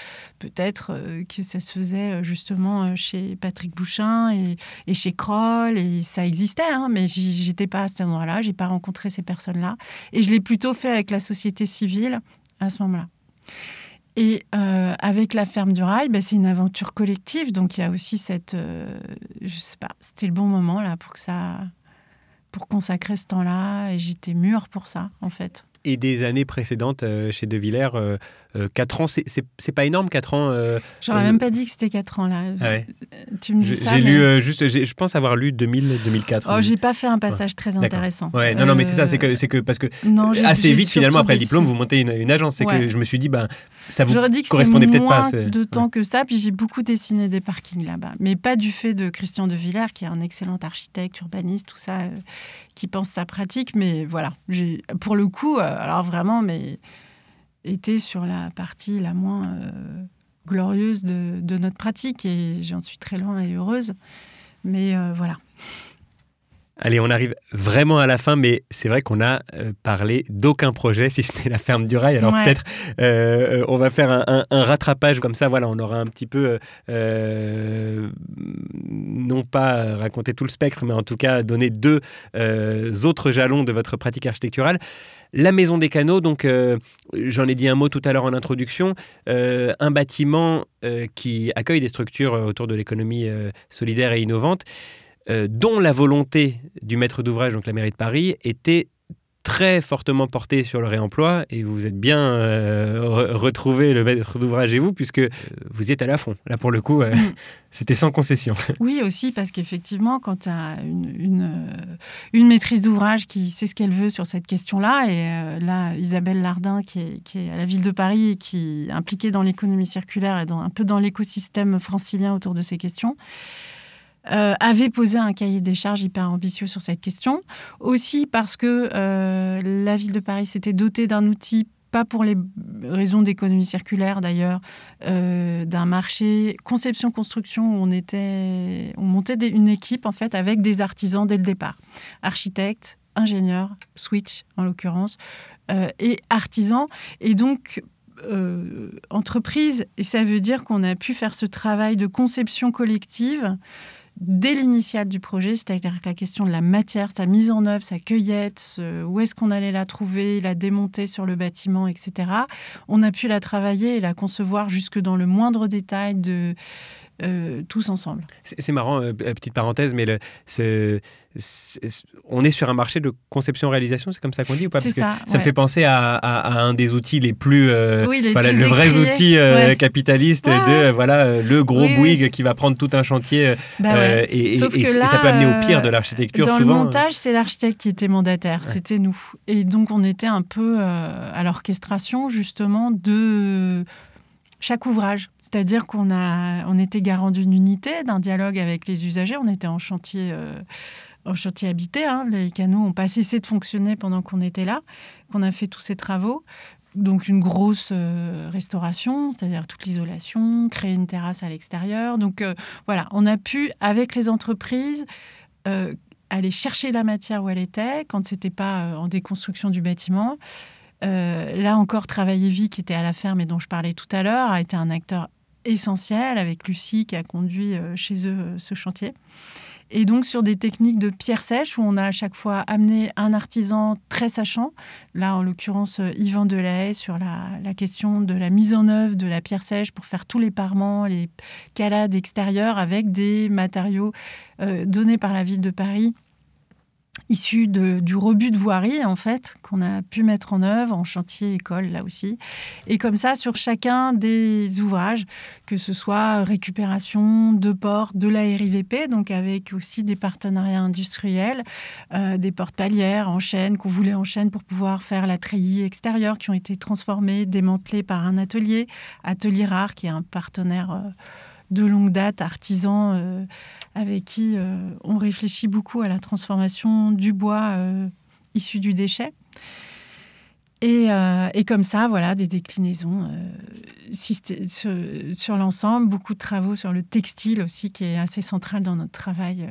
peut-être euh, que ça se faisait justement chez Patrick Bouchin et, chez Kroll, et ça existait, hein, mais j'étais pas à cet endroit-là. J'ai pas rencontré ces personnes-là. Et je l'ai plutôt fait avec la société civile à ce moment-là. Et euh, avec la ferme du rail, bah, c'est une aventure collective, donc il y a aussi cette, euh, je sais pas, c'était le bon moment là pour que ça, pour consacrer ce temps-là, et j'étais mûre pour ça en fait. Et des années précédentes euh, chez De Villers, 4 ans, c'est pas énorme 4 ans J'aurais même pas dit que c'était 4 ans là. Ah tu me dis ça. J'ai lu juste, je pense avoir lu 2000-2004. Oh, j'ai pas fait un passage très intéressant. Ouais, non, non, mais c'est ça, c'est que, que parce que assez vite finalement après le diplôme, vous montez une, agence. C'est que je me suis dit, ben, ça vous dit que correspondait peut-être pas. de temps que ça, puis j'ai beaucoup dessiné des parkings là-bas, mais pas du fait de Christian De Villers, qui est un excellent architecte, urbaniste, tout ça, euh, qui pense sa pratique. Mais voilà, pour le coup, euh, alors vraiment, mais était sur la partie la moins euh, glorieuse de, de, notre pratique et j'en suis très loin et heureuse. Mais voilà. Allez, on arrive vraiment à la fin, mais c'est vrai qu'on a euh, parlé d'aucun projet, si ce n'est la ferme du rail. Alors peut-être euh, euh, on va faire un, rattrapage comme ça. Voilà, on aura un petit peu, non pas raconté tout le spectre, mais en tout cas donné deux autres jalons de votre pratique architecturale. La Maison des Canaux, donc j'en ai dit un mot tout à l'heure en introduction, un bâtiment qui accueille des structures autour de l'économie solidaire et innovante. Euh, dont la volonté du maître d'ouvrage, donc la mairie de Paris, était très fortement portée sur le réemploi et vous êtes bien euh, retrouvé le maître d'ouvrage et vous puisque euh, vous êtes à la fond. Là pour le coup, mm. c'était sans concession. Oui aussi parce qu'effectivement quand tu as une, une, maîtrise d'ouvrage qui sait ce qu'elle veut sur cette question-là et là Isabelle Lardin qui est, qui est, à la ville de Paris et qui est impliquée dans l'économie circulaire et dans, un peu dans l'écosystème francilien autour de ces questions, euh, avait posé un cahier des charges hyper ambitieux sur cette question. Aussi parce que euh, la ville de Paris s'était dotée d'un outil pas pour les raisons d'économie circulaire d'ailleurs, euh, d'un marché conception-construction où on était, on montait une équipe en fait avec des artisans dès le départ, architectes, ingénieurs, switch en l'occurrence, et artisans. Et donc entreprise et ça veut dire qu'on a pu faire ce travail de conception collective dès l'initiale du projet, c'est-à-dire que la question de la matière, sa mise en œuvre, sa cueillette, où est-ce qu'on allait la trouver, la démonter sur le bâtiment, etc. On a pu la travailler et la concevoir jusque dans le moindre détail de euh, tous ensemble. C'est marrant, euh, petite parenthèse, mais le, on est sur un marché de conception-réalisation, c'est comme ça qu'on dit ou pas? Parce ça, ça me fait penser à, un des outils les plus, euh, voilà, le vrai outil capitaliste de voilà le gros Bouygues qui va prendre tout un chantier bah et, ça peut amener au pire de l'architecture. Dans le montage, c'est l'architecte qui était mandataire, c'était nous, et donc on était un peu à l'orchestration justement de chaque ouvrage. C'est-à-dire qu'on a, on était garant d'une unité, d'un dialogue avec les usagers. On était en chantier, euh, en chantier habité. Hein. Les canaux n'ont pas cessé de fonctionner pendant qu'on était là, qu'on a fait tous ces travaux. Donc une grosse euh, restauration, c'est-à-dire toute l'isolation, créer une terrasse à l'extérieur. Donc euh, voilà, on a pu, avec les entreprises, aller chercher la matière où elle était, quand ce n'était pas en déconstruction du bâtiment. Euh, là encore, Travailler Vie, qui était à la ferme et dont je parlais tout à l'heure, a été un acteur essentiel avec Lucie qui a conduit euh, chez eux euh, ce chantier. Et donc sur des techniques de pierre sèche où on a à chaque fois amené un artisan très sachant, là en l'occurrence Yvan Delahaye sur la, question de la mise en œuvre de la pierre sèche pour faire tous les parements, les calades extérieures avec des matériaux donnés par la ville de Paris issu du rebut de voirie, en fait, qu'on a pu mettre en œuvre en chantier école, là aussi. Et comme ça, sur chacun des ouvrages, que ce soit récupération de portes, de la RIVP, donc avec aussi des partenariats industriels, euh, des portes palières en chaîne, qu'on voulait en chaîne pour pouvoir faire la treillis extérieure, qui ont été transformées, démantelées par un atelier, Atelier Rare, qui est un partenaire... Euh, de longue date, artisans euh, avec qui euh, on réfléchit beaucoup à la transformation du bois euh, issu du déchet. Et, comme ça, voilà, des déclinaisons sur, sur l'ensemble, beaucoup de travaux sur le textile aussi, qui est assez central dans notre travail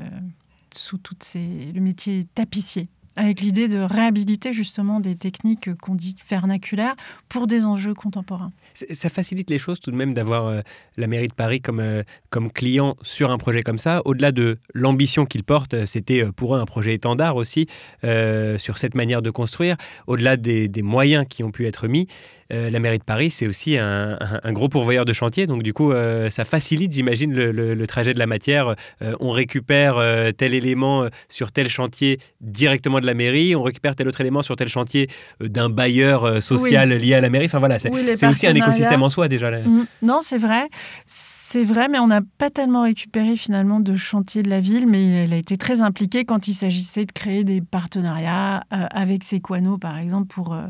sous toutes ces, le métier tapissier avec l'idée de réhabiliter justement des techniques qu'on dit vernaculaires pour des enjeux contemporains. Ça facilite les choses tout de même d'avoir euh, la mairie de Paris comme, euh, comme client sur un projet comme ça. Au-delà de l'ambition qu'il porte, euh, c'était pour eux un projet étendard aussi sur cette manière de construire. Au-delà des, moyens qui ont pu être mis, la mairie de Paris, c'est aussi un, un, gros pourvoyeur de chantier. Donc du coup, ça facilite, j'imagine, le, le, trajet de la matière. on récupère tel élément sur tel chantier directement de la mairie, on récupère tel autre élément sur tel chantier d'un bailleur social lié à la mairie. Enfin voilà, c'est aussi un écosystème en soi déjà. Mm. Non, c'est vrai. C'est vrai, mais on n'a pas tellement récupéré finalement de chantier de la ville, mais elle a été très impliquée quand il s'agissait de créer des partenariats euh, avec Sequano, par exemple, pour... Euh,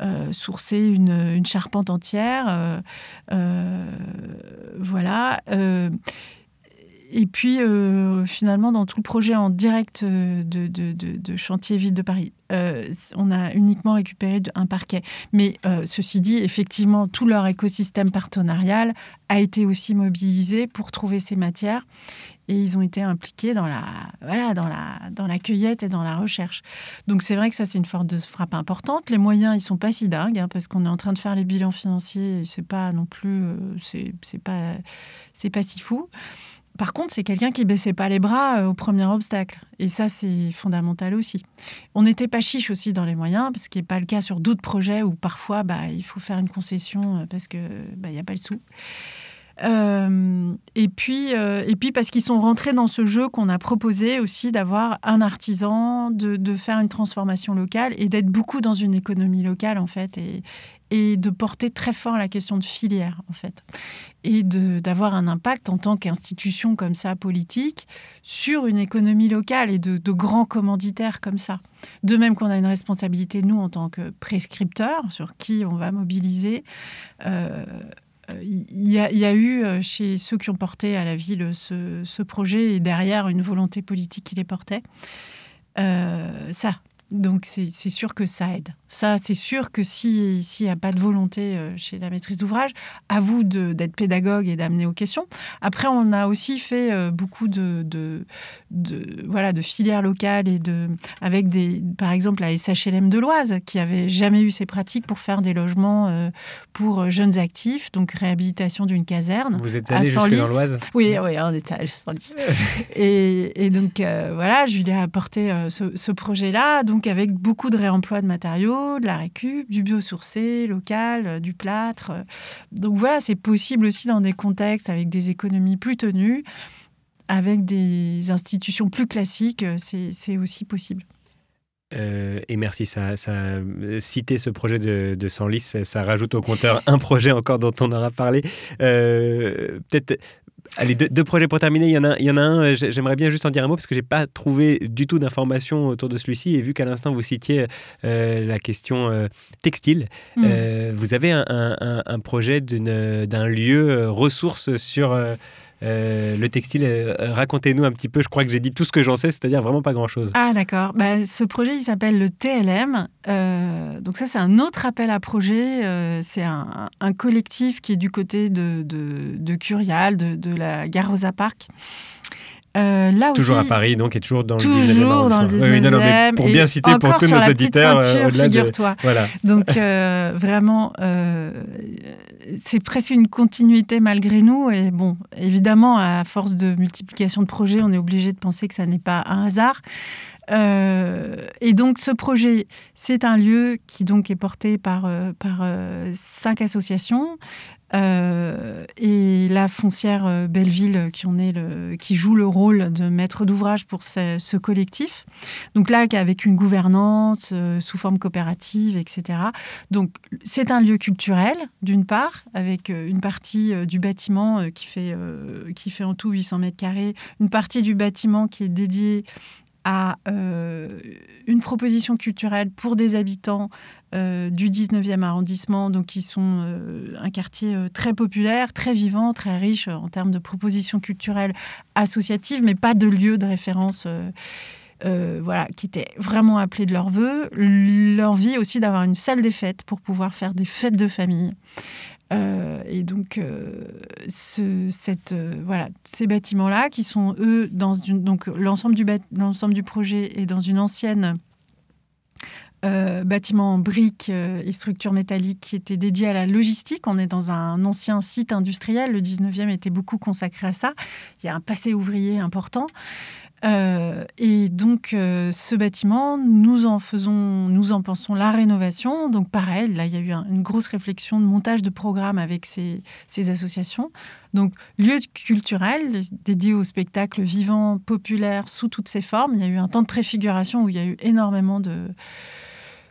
euh, sourcer une, charpente entière. voilà et puis, euh, finalement, dans tout le projet en direct euh, de, de, chantier Ville de Paris, euh, on a uniquement récupéré un parquet. Mais ceci dit, effectivement, tout leur écosystème partenarial a été aussi mobilisé pour trouver ces matières. Et ils ont été impliqués dans la, voilà, dans la, dans la cueillette et dans la recherche. Donc c'est vrai que ça, c'est une force de frappe importante. Les moyens, ils sont pas si dingues, hein, parce qu'on est en train de faire les bilans financiers. C'est pas non plus, c'est pas, pas si fou. Par contre, c'est quelqu'un qui baissait pas les bras euh, au premier obstacle. Et ça, c'est fondamental aussi. On n'était pas chiche aussi dans les moyens, ce qui n'est pas le cas sur d'autres projets où parfois bah, il faut faire une concession euh, parce qu'il bah, n'y a pas le sou. Euh, et, puis, et puis parce qu'ils sont rentrés dans ce jeu qu'on a proposé aussi d'avoir un artisan, de, faire une transformation locale et d'être beaucoup dans une économie locale en fait. Et, et de porter très fort la question de filière, en fait, et d'avoir un impact en tant qu'institution comme ça, politique, sur une économie locale et de, grands commanditaires comme ça. De même qu'on a une responsabilité, nous, en tant que prescripteurs, sur qui on va mobiliser. Euh, il y, a eu euh, chez ceux qui ont porté à la ville ce, projet et derrière une volonté politique qui les portait. Euh, ça, Donc c'est sûr que ça aide. Ça, c'est sûr que s'il n'y a pas de volonté euh, chez la maîtrise d'ouvrage, à vous d'être pédagogue et d'amener aux questions. Après, on a aussi fait euh, beaucoup de, de, voilà, de filières locales et de, avec des, par exemple la SHLM de l'Oise, qui avait jamais eu ces pratiques pour faire des logements euh, pour jeunes actifs, donc réhabilitation d'une caserne. Vous êtes allé jusque dans l'Oise? Oui, oui, on était à Senlis. et, et donc voilà, je lui ai apporté ce, ce projet-là. Donc donc avec beaucoup de réemploi de matériaux, de la récup, du biosourcé, local, euh, du plâtre. Donc voilà, c'est possible aussi dans des contextes avec des économies plus tenues, avec des institutions plus classiques, euh, c'est aussi possible. Euh, et merci, ça, ça citer ce projet de, de Senlis, ça, rajoute au compteur un projet encore dont on aura parlé. Peut-être Allez, deux, projets pour terminer. Il y en a, il y en a un, euh, j'aimerais bien juste en dire un mot parce que je n'ai pas trouvé du tout d'informations autour de celui-ci. Et vu qu'à l'instant, vous citiez euh, la question euh, textile, mm. vous avez un, un projet d'un lieu ressource sur euh, le textile, euh, racontez-nous un petit peu. Je crois que j'ai dit tout ce que j'en sais, c'est-à-dire vraiment pas grand-chose. Ah d'accord. Bah, ce projet, il s'appelle le TLM. Euh, donc ça, c'est un autre appel à projet. c'est un, collectif qui est du côté de, Curial, de, de la Garosa Park. Euh, là toujours à Paris, donc, et toujours dans le 19e. Toujours dans le 19e. pour bien citer pour tous nos auditeurs. Euh, figure-toi. Voilà. Donc, euh, vraiment, c'est presque une continuité malgré nous. Et bon, évidemment, à force de multiplication de projets, on est obligé de penser que ça n'est pas un hasard. et donc ce projet, c'est un lieu qui donc est porté par, par cinq associations. Euh, et la foncière euh, Belleville qui, est le, qui joue le rôle de maître d'ouvrage pour ce, collectif. Donc là, avec une gouvernance euh, sous forme coopérative, etc. Donc c'est un lieu culturel, d'une part, avec une partie du bâtiment qui, fait, qui fait en tout 800 mètres carrés, une partie du bâtiment qui est dédiée à une proposition culturelle pour des habitants euh, du 19e arrondissement, donc qui sont euh, un quartier euh, très populaire, très vivant, très riche en termes de propositions culturelles associatives, mais pas de lieu de référence. voilà, qui étaient vraiment appelés de leur vœu. Leur vie aussi d'avoir une salle des fêtes pour pouvoir faire des fêtes de famille. et donc, ce, cette, voilà, ces bâtiments-là, qui sont eux dans une, donc l'ensemble du, l'ensemble du projet est dans une ancienne euh, bâtiment en briques euh, et structures métalliques qui était dédié à la logistique. On est dans un ancien site industriel. Le 19e était beaucoup consacré à ça. Il y a un passé ouvrier important. Euh, et donc, ce bâtiment, nous en faisons, nous en pensons la rénovation. Donc, pareil, là, il y a eu une grosse réflexion de montage de programme avec ces, ces associations. Donc, lieu culturel dédié au spectacle vivant, populaire, sous toutes ses formes. Il y a eu un temps de préfiguration où il y a eu énormément de,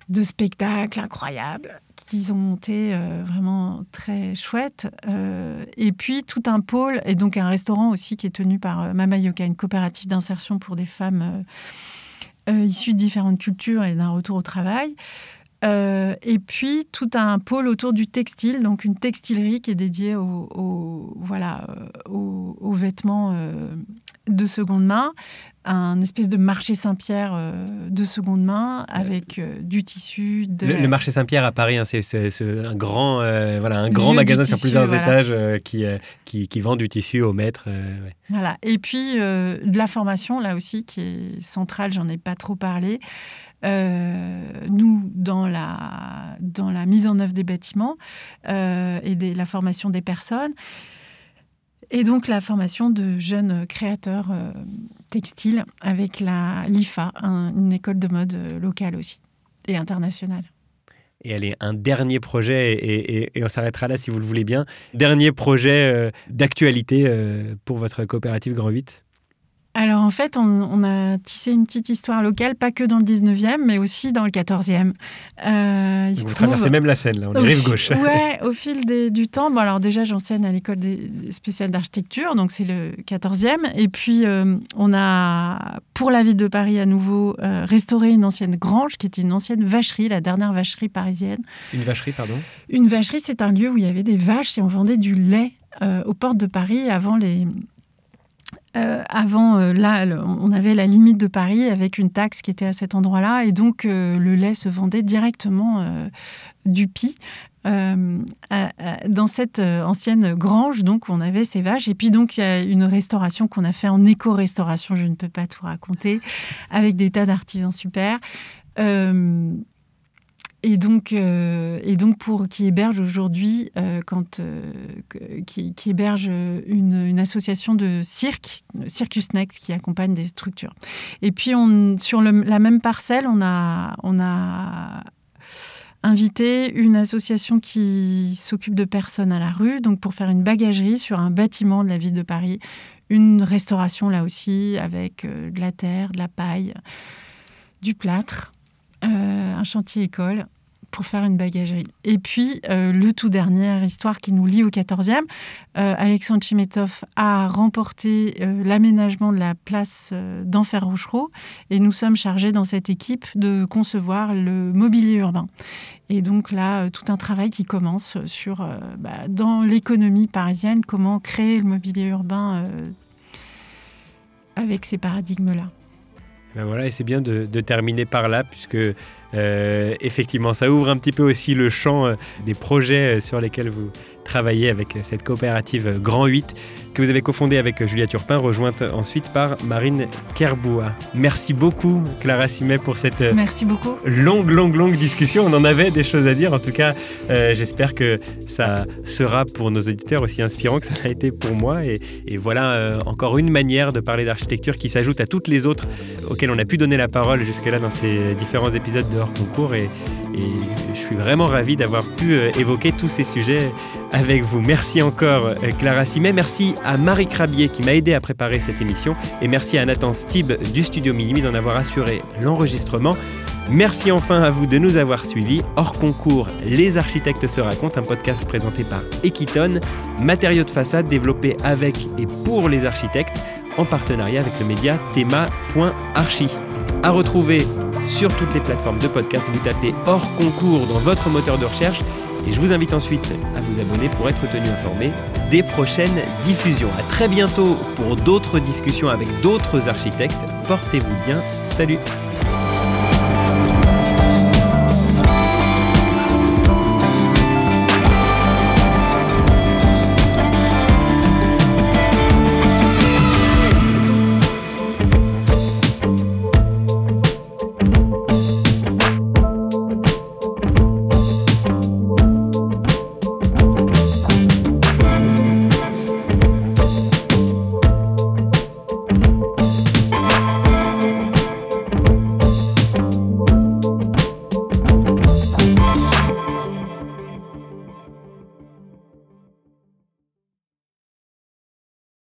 de spectacles incroyables qu'ils ont monté euh, vraiment très chouettes. Euh, et puis tout un pôle, et donc un restaurant aussi qui est tenu par euh, Mama Yoka, une coopérative d'insertion pour des femmes issues de différentes cultures et d'un retour au travail. et puis tout un pôle autour du textile, donc une textilerie qui est dédiée aux, voilà, aux vêtements de seconde main, un espèce de marché Saint-Pierre euh, de seconde main avec euh, du tissu. De... Le, marché Saint-Pierre à Paris, hein, c'est un grand, euh, voilà, un grand magasin sur plusieurs étages qui, qui, vend du tissu au mètre. Voilà. Et puis de la formation, là aussi, qui est centrale, j'en ai pas trop parlé. nous, dans la, dans la mise en œuvre des bâtiments et des, la formation des personnes, et donc la formation de jeunes créateurs euh, textiles avec la l'IFA, une école de mode euh, locale aussi et internationale. Et allez, un dernier projet, et, on s'arrêtera là si vous le voulez bien. Dernier projet euh, d'actualité pour votre coopérative Grand 8 alors en fait, on, a tissé une petite histoire locale, pas que dans le 19e, mais aussi dans le 14e. Euh, il Vous traversez même la Seine, là, on est rive gauche. Ouais, au fil du temps. Bon, alors déjà, j'enseigne à l'école des, spéciales d'architecture, donc c'est le 14e. Et puis, euh, on a, pour la ville de Paris à nouveau, euh, restauré une ancienne grange qui était une ancienne vacherie, la dernière vacherie parisienne. Une vacherie, pardon Une vacherie, c'est un lieu où il y avait des vaches et on vendait du lait aux portes de Paris avant les euh, avant, euh, là, on avait la limite de Paris avec une taxe qui était à cet endroit-là, et donc euh, le lait se vendait directement du Pi. dans cette ancienne grange, donc on avait ces vaches, et puis donc il y a une restauration qu'on a fait en éco-restauration, je ne peux pas tout raconter, avec des tas d'artisans super. Et donc, euh, et donc pour qui héberge aujourd'hui, euh, euh, qui, héberge une, association de cirque, Circus Next, qui accompagne des structures. Et puis on, sur la même parcelle, on a, on a invité une association qui s'occupe de personnes à la rue, donc pour faire une bagagerie sur un bâtiment de la ville de Paris, une restauration là aussi avec de la terre, de la paille, du plâtre. Un chantier école pour faire une bagagerie. Et puis, euh, le tout dernière histoire qui nous lie au 14e, euh, Alexandre Chimetov a remporté euh, l'aménagement de la place d'Enfer Rochereau et nous sommes chargés dans cette équipe de concevoir le mobilier urbain. Et donc là, tout un travail qui commence sur, bah, dans l'économie parisienne, comment créer le mobilier urbain avec ces paradigmes-là. Ben voilà, et c'est bien de, terminer par là, puisque euh, effectivement, ça ouvre un petit peu aussi le champ euh, des projets euh, sur lesquels vous travaillez avec cette coopérative Grand 8 que vous avez cofondée avec Julia Turpin, rejointe ensuite par Marine Kerboua. Merci beaucoup Clara Simet pour cette Merci beaucoup. longue, longue, longue discussion. On en avait des choses à dire. En tout cas, j'espère que ça sera pour nos auditeurs aussi inspirant que ça a été pour moi. Et, voilà encore une manière de parler d'architecture qui s'ajoute à toutes les autres auxquelles on a pu donner la parole jusque-là dans ces différents épisodes de concours et, je suis vraiment ravi d'avoir pu euh, évoquer tous ces sujets avec vous. Merci encore euh, Clara Simet, merci à Marie Crabier qui m'a aidé à préparer cette émission et merci à Nathan Stib du studio Minimi d'en avoir assuré l'enregistrement. Merci enfin à vous de nous avoir suivis. Hors concours, Les architectes se racontent, un podcast présenté par Equiton, matériaux de façade développés avec et pour les architectes en partenariat avec le média thema.archi. À retrouver sur toutes les plateformes de podcast. Vous tapez hors concours dans votre moteur de recherche et je vous invite ensuite à vous abonner pour être tenu informé des prochaines diffusions. À très bientôt pour d'autres discussions avec d'autres architectes. Portez-vous bien. Salut